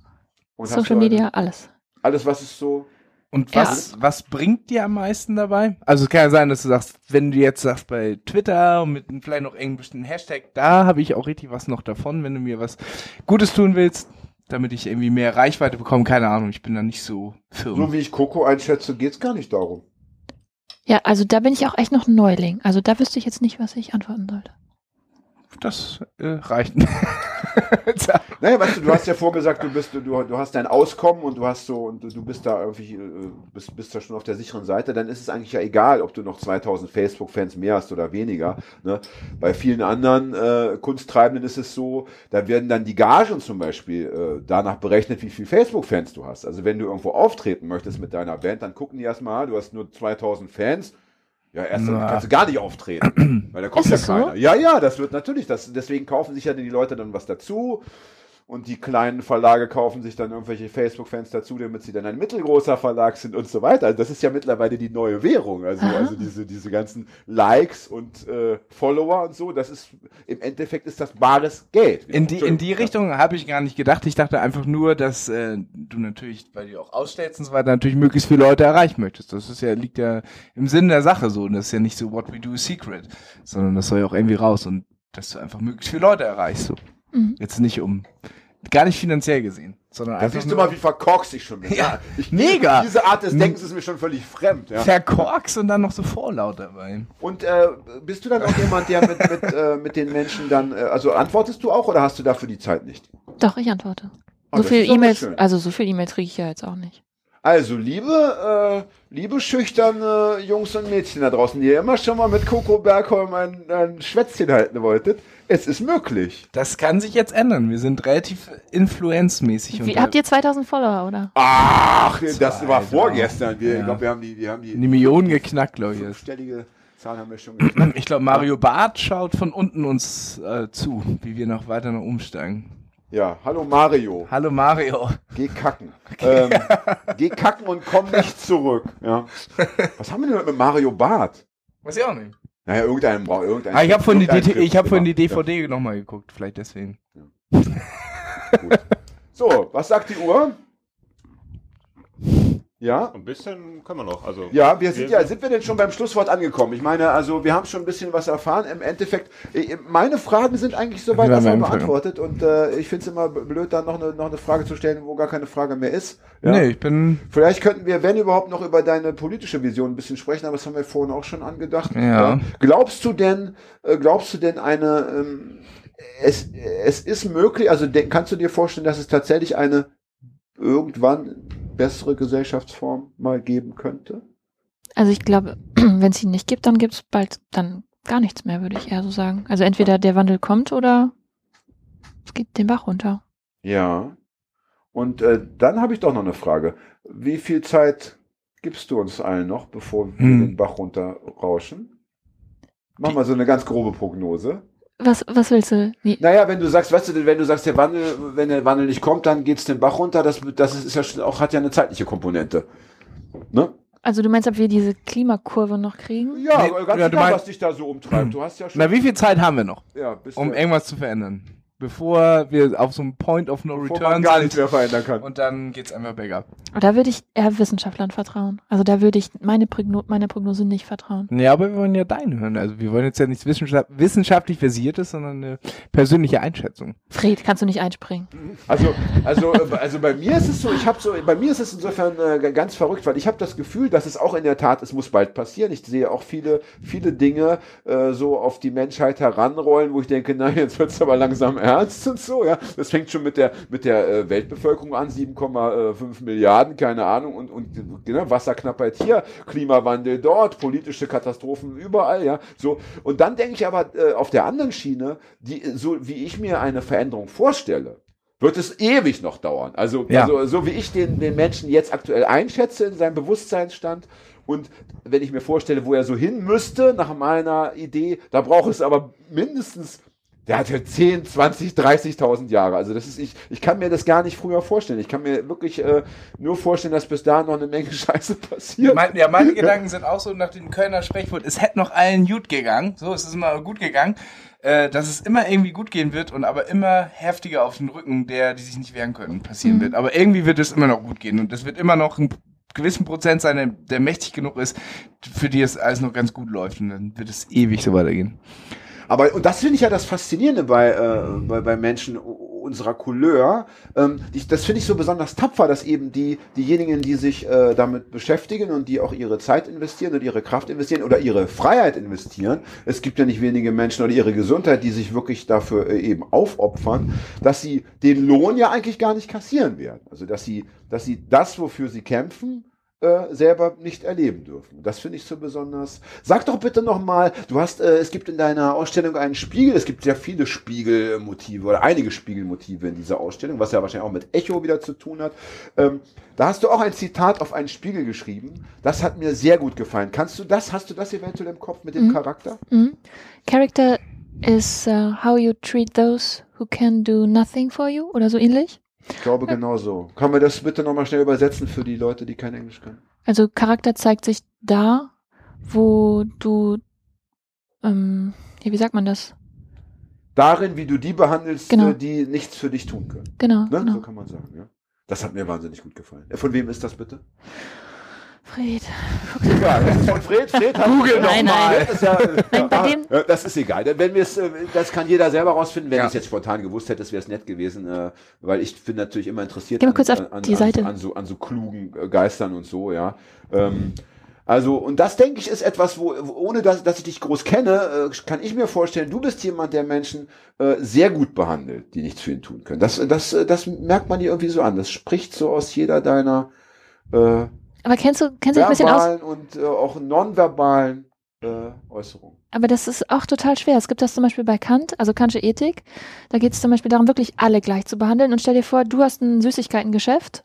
Und Social Media, alles. Alles, was ist so, Und Ja. was, was bringt dir am meisten dabei? Also es kann ja sein, dass du sagst, wenn du jetzt sagst bei Twitter und mit einem vielleicht noch irgendeinem bestimmten Hashtag, da habe ich auch richtig was noch davon, wenn du mir was Gutes tun willst, damit ich irgendwie mehr Reichweite bekomme. Keine Ahnung, ich bin da nicht so firm. so wie ich Coco einschätze, geht's gar nicht darum. Ja, also da bin ich auch echt noch ein Neuling. Also da wüsste ich jetzt nicht, was ich antworten sollte. Das äh, reicht. Naja, weißt du, du hast ja vorgesagt, du bist, du, du hast dein Auskommen und du hast so, und du bist da irgendwie, äh, bist, bist da schon auf der sicheren Seite, dann ist es eigentlich ja egal, ob du noch 2000 Facebook-Fans mehr hast oder weniger. Ne? Bei vielen anderen äh, Kunsttreibenden ist es so, da werden dann die Gagen zum Beispiel äh, danach berechnet, wie viel Facebook-Fans du hast. Also wenn du irgendwo auftreten möchtest mit deiner Band, dann gucken die erstmal, du hast nur 2000 Fans, ja, erst dann kannst du gar nicht auftreten, weil da kommt Ist ja das so? keiner. Ja, ja, das wird natürlich, das, deswegen kaufen sich ja die Leute dann was dazu und die kleinen Verlage kaufen sich dann irgendwelche Facebook-Fans dazu, damit sie dann ein mittelgroßer Verlag sind und so weiter. Also das ist ja mittlerweile die neue Währung. Also, Aha. also diese, diese ganzen Likes und äh, Follower und so, das ist im Endeffekt ist das bares Geld. In die, in die. Richtung habe ich gar nicht gedacht. Ich dachte einfach nur, dass äh, du natürlich, weil du auch ausstellst und so weiter, natürlich möglichst viele Leute erreichen möchtest. Das ist ja, liegt ja im Sinn der Sache so. Und das ist ja nicht so what we do is secret, sondern das soll ja auch irgendwie raus und dass du einfach möglichst viele Leute erreichst. So. Mhm. Jetzt nicht um, gar nicht finanziell gesehen, sondern Da einfach siehst du mal, wie verkorkst ich schon bin. Ja, ich, mega. Diese Art des Denkens ist mir schon völlig fremd. Ja. verkorkst und dann noch so vorlaut dabei. Und äh, bist du dann auch jemand, der mit, mit, äh, mit den Menschen dann, äh, also antwortest du auch oder hast du dafür die Zeit nicht? Doch, ich antworte. Oh, so das viel E-Mails, also so viel E-Mails kriege ich ja jetzt auch nicht. Also, liebe, äh, liebe schüchterne Jungs und Mädchen da draußen, die ihr immer schon mal mit Coco Bergholm ein, ein Schwätzchen halten wolltet, es ist möglich. Das kann sich jetzt ändern. Wir sind relativ influenzmäßig. Wie, habt ihr 2000 Follower, oder? Ach, das Zwei, war vorgestern. Wir, Ja. Ich glaube, wir haben die, wir haben die, die Millionen geknackt, glaube ich. jetzt. fünfstellige Zahl haben wir schon geknackt. Ich glaube, Mario Barth schaut von unten uns äh, zu, wie wir noch weiter noch umsteigen. Ja, hallo Mario, Hallo Mario. geh kacken. Ähm, geh kacken und komm nicht zurück. Ja. Was haben wir denn mit Mario Barth? Weiß ich auch nicht. Naja, irgendeinen braucht irgendeinen. Ah, ich habe von die, ich hab von die. DVD nochmal geguckt, vielleicht deswegen. Ja. Gut. So, was sagt die Uhr? Ja? Ein bisschen können wir noch. Also Ja, wir sind ja, sind wir denn schon beim Schlusswort angekommen? Ich meine, also wir haben schon ein bisschen was erfahren. Im Endeffekt, äh, meine Fragen sind eigentlich soweit erstmal beantwortet und äh, ich finde es immer blöd, dann noch eine, noch eine Frage zu stellen, wo gar keine Frage mehr ist. Ja. Nee, ich bin. Vielleicht könnten wir, wenn überhaupt, noch über deine politische Vision ein bisschen sprechen, aber das haben wir vorhin auch schon angedacht. Ja. Glaubst du denn, äh, glaubst du denn eine, ähm, es, es ist möglich, also kannst du dir vorstellen, dass es tatsächlich eine irgendwann bessere Gesellschaftsform mal geben könnte? Also ich glaube, wenn es ihn nicht gibt, dann gibt es bald dann gar nichts mehr, würde ich eher so sagen. Also entweder der Wandel kommt oder es geht den Bach runter. Ja. Und äh, dann habe ich doch noch eine Frage. Wie viel Zeit gibst du uns allen noch, bevor wir Hm. den Bach runterrauschen? Mach mal so eine ganz grobe Prognose. Was, was willst du? Nee, Naja, wenn du sagst, weißt du, wenn du sagst, der Wandel, wenn der Wandel nicht kommt, dann geht's den Bach runter. Das, das ist ja schon auch, hat ja eine zeitliche Komponente. Ne? also du meinst, ob wir diese Klimakurve noch kriegen? Ja, Nee, ganz ja, du egal, meinst- was dich da so umtreibt. Du hast ja schon. Na, wie viel Zeit haben wir noch, ja, bis um irgendwas zu verändern? Bevor wir auf so einem Point of No bevor man Return gar nichts sind mehr verändern kann. und dann geht's einfach bergab. Da würde ich eher Wissenschaftlern vertrauen. Also da würde ich meine, Progno meine Prognose nicht vertrauen. Ja, aber wir wollen ja deine hören. Also wir wollen jetzt ja nichts wissenschaft wissenschaftlich versiertes, sondern eine persönliche Einschätzung. Fred, kannst du nicht einspringen? Also, also, äh, also bei mir ist es so, ich habe so, bei mir ist es insofern äh, ganz verrückt, weil ich habe das Gefühl, dass es auch in der Tat, es muss bald passieren. Ich sehe auch viele, viele Dinge äh, so auf die Menschheit heranrollen, wo ich denke, na jetzt wird's aber langsam ernst und so. Ja, das fängt schon mit der mit der äh, Weltbevölkerung an, 7,5 Milliarden, keine Ahnung und und ne, Wasserknappheit hier, Klimawandel dort, politische Katastrophen überall. Ja, so und dann denke ich aber äh, auf der anderen Schiene, die so wie ich mir eine Veränderung vorstelle wird es ewig noch dauern. Also, Ja. also so wie ich den, den Menschen jetzt aktuell einschätze in seinem Bewusstseinsstand und wenn ich mir vorstelle, wo er so hin müsste nach meiner Idee, da braucht es aber mindestens, der hat ja 10, 20, 30.000 Jahre. Also das ist, ich, ich kann mir das gar nicht früher vorstellen. Ich kann mir wirklich äh, nur vorstellen, dass bis dahin noch eine Menge Scheiße passiert. Mein, ja, meine Gedanken sind auch so nach dem Kölner Sprechwort, es hätte noch allen gut gegangen, so, es ist immer gut gegangen, äh, dass es immer irgendwie gut gehen wird und aber immer heftiger auf den Rücken der, die sich nicht wehren können, passieren wird. Aber irgendwie wird es immer noch gut gehen und es wird immer noch einen gewissen Prozent sein, der, der mächtig genug ist, für die es alles noch ganz gut läuft und dann wird es ewig so weitergehen. Aber und das finde ich ja das Faszinierende bei, äh, bei, bei Menschen unserer Couleur. Ähm, die, das finde ich so besonders tapfer, dass eben die, diejenigen, die sich äh, damit beschäftigen und die auch ihre Zeit investieren und ihre Kraft investieren oder ihre Freiheit investieren, es gibt ja nicht wenige Menschen oder ihre Gesundheit, die sich wirklich dafür äh, eben aufopfern, dass sie den Lohn ja eigentlich gar nicht kassieren werden. Also dass sie, dass sie das, wofür sie kämpfen, äh, selber nicht erleben dürfen. Das finde ich so besonders. Sag doch bitte nochmal, du hast, äh, es gibt in deiner Ausstellung einen Spiegel, es gibt sehr viele Spiegelmotive oder einige Spiegelmotive in dieser Ausstellung, was ja wahrscheinlich auch mit Echo wieder zu tun hat. Ähm, da hast du auch ein Zitat auf einen Spiegel geschrieben. Das hat mir sehr gut gefallen. Kannst du das, hast du das eventuell im Kopf mit dem Mhm. Charakter? Mhm. Character is uh, how you treat those who can do nothing for you oder so ähnlich. Ich glaube genau so. Kann wir das bitte nochmal schnell übersetzen für die Leute, die kein Englisch können? Also Charakter zeigt sich da, wo du, ähm, wie sagt man das? Darin, wie du die behandelst, Genau. äh, die nichts für dich tun können. Genau, Ne? So genau. kann man sagen, ja. Das hat mir wahnsinnig gut gefallen. Äh, Von wem ist das bitte? Fred. Egal, das ist von Fred. Fred hat Google Fred doch mal. Das ist, ja, äh, Nein, bei ah, dem- äh, das ist egal. Wenn wir es, äh, das kann jeder selber rausfinden. Wenn Ja. ich es jetzt spontan gewusst hätte, wäre es nett gewesen, weil ich bin natürlich immer interessiert die an, Seite. an, so, an so klugen Geistern und so, ja. Ähm, also, und das denke ich ist etwas, wo, ohne dass, dass ich dich groß kenne, äh, kann ich mir vorstellen, du bist jemand, der Menschen äh, sehr gut behandelt, die nichts für ihn tun können. Das, das, das merkt man dir irgendwie so an. Das spricht so aus jeder deiner äh, Aber kennst du, kennst du dich ein bisschen aus? verbalen und äh, auch nonverbalen äh, Äußerungen. Aber das ist auch total schwer. Es gibt das zum Beispiel bei Kant, also Kantische Ethik. Da geht es zum Beispiel darum, wirklich alle gleich zu behandeln. Und stell dir vor, du hast ein Süßigkeitengeschäft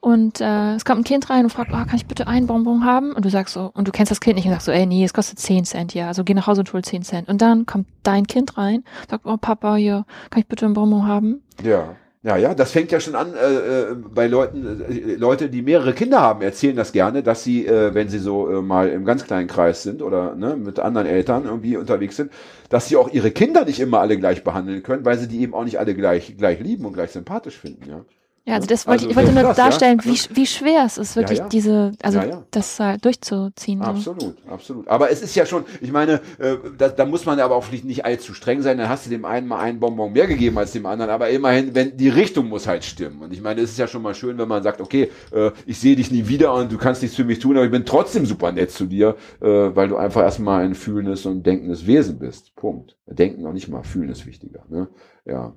und äh, es kommt ein Kind rein und fragt, oh, kann ich bitte einen Bonbon haben? Und du sagst so, und du kennst das Kind nicht und sagst so, ey, nee, es kostet 10 Cent, ja. Also geh nach Hause und hol 10 Cent. Und dann kommt dein Kind rein, sagt, oh Papa, hier, kann ich bitte einen Bonbon haben? Ja. Ja, ja, das fängt ja schon an äh, äh, bei Leuten, äh, Leute, die mehrere Kinder haben, erzählen das gerne, dass sie, äh, wenn sie so äh, mal im ganz kleinen Kreis sind oder ne, mit anderen Eltern irgendwie unterwegs sind, dass sie auch ihre Kinder nicht immer alle gleich behandeln können, weil sie die eben auch nicht alle gleich gleich lieben und gleich sympathisch finden, ja. Ja, also das wollte Also ich, ich wollte so nur ja. darstellen, wie, sch- wie schwer es ist, wirklich ja. diese, also Ja, ja. das halt durchzuziehen. So. Absolut, absolut. Aber es ist ja schon, ich meine, äh, da, da muss man aber auch nicht, nicht allzu streng sein. Dann hast du dem einen mal einen Bonbon mehr gegeben als dem anderen. Aber immerhin, wenn die Richtung muss halt stimmen. Und ich meine, es ist ja schon mal schön, wenn man sagt, okay, äh, ich sehe dich nie wieder und du kannst nichts für mich tun, aber ich bin trotzdem super nett zu dir, äh, weil du einfach erstmal ein fühlendes und denkendes Wesen bist. Punkt. Denken noch nicht mal, fühlen ist wichtiger. Ne? Ja.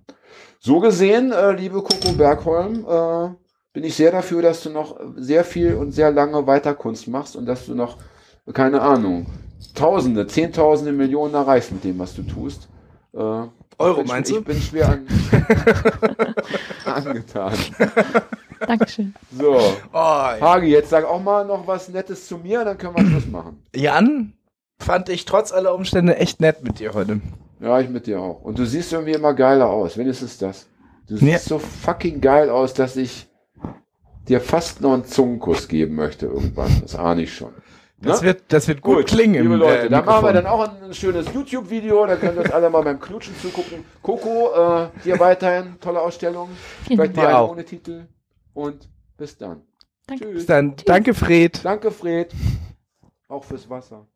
So gesehen, äh, liebe Coco Bergholm, äh, bin ich sehr dafür, dass du noch sehr viel und sehr lange weiter Kunst machst und dass du noch, keine Ahnung, Tausende, Zehntausende, Millionen erreichst mit dem, was du tust. Äh, Euro, ich meinst ich du? bin schwer an, angetan. Dankeschön. So, Oh, Hagi, jetzt sag auch mal noch was Nettes zu mir, dann können wir Schluss machen. Jan, fand ich trotz aller Umstände echt nett mit dir heute. Ja, ich mit dir auch. Und du siehst irgendwie immer geiler aus. Wenigstens das. Du siehst Ja. so fucking geil aus, dass ich dir fast noch einen Zungenkuss geben möchte irgendwann. Das ahne ich schon. Das Ne? wird, das wird gut, klingen liebe Leute. äh, da machen wir dann auch ein, ein schönes YouTube-Video, da könnt ihr uns alle mal beim Knutschen zugucken. Coco, äh, dir weiterhin tolle Ausstellung. Vielen Vielleicht mal Dir auch. ohne Titel. Und bis dann. Danke. Tschüss. Bis dann. Danke, Fred. Danke, Fred. Auch fürs Wasser.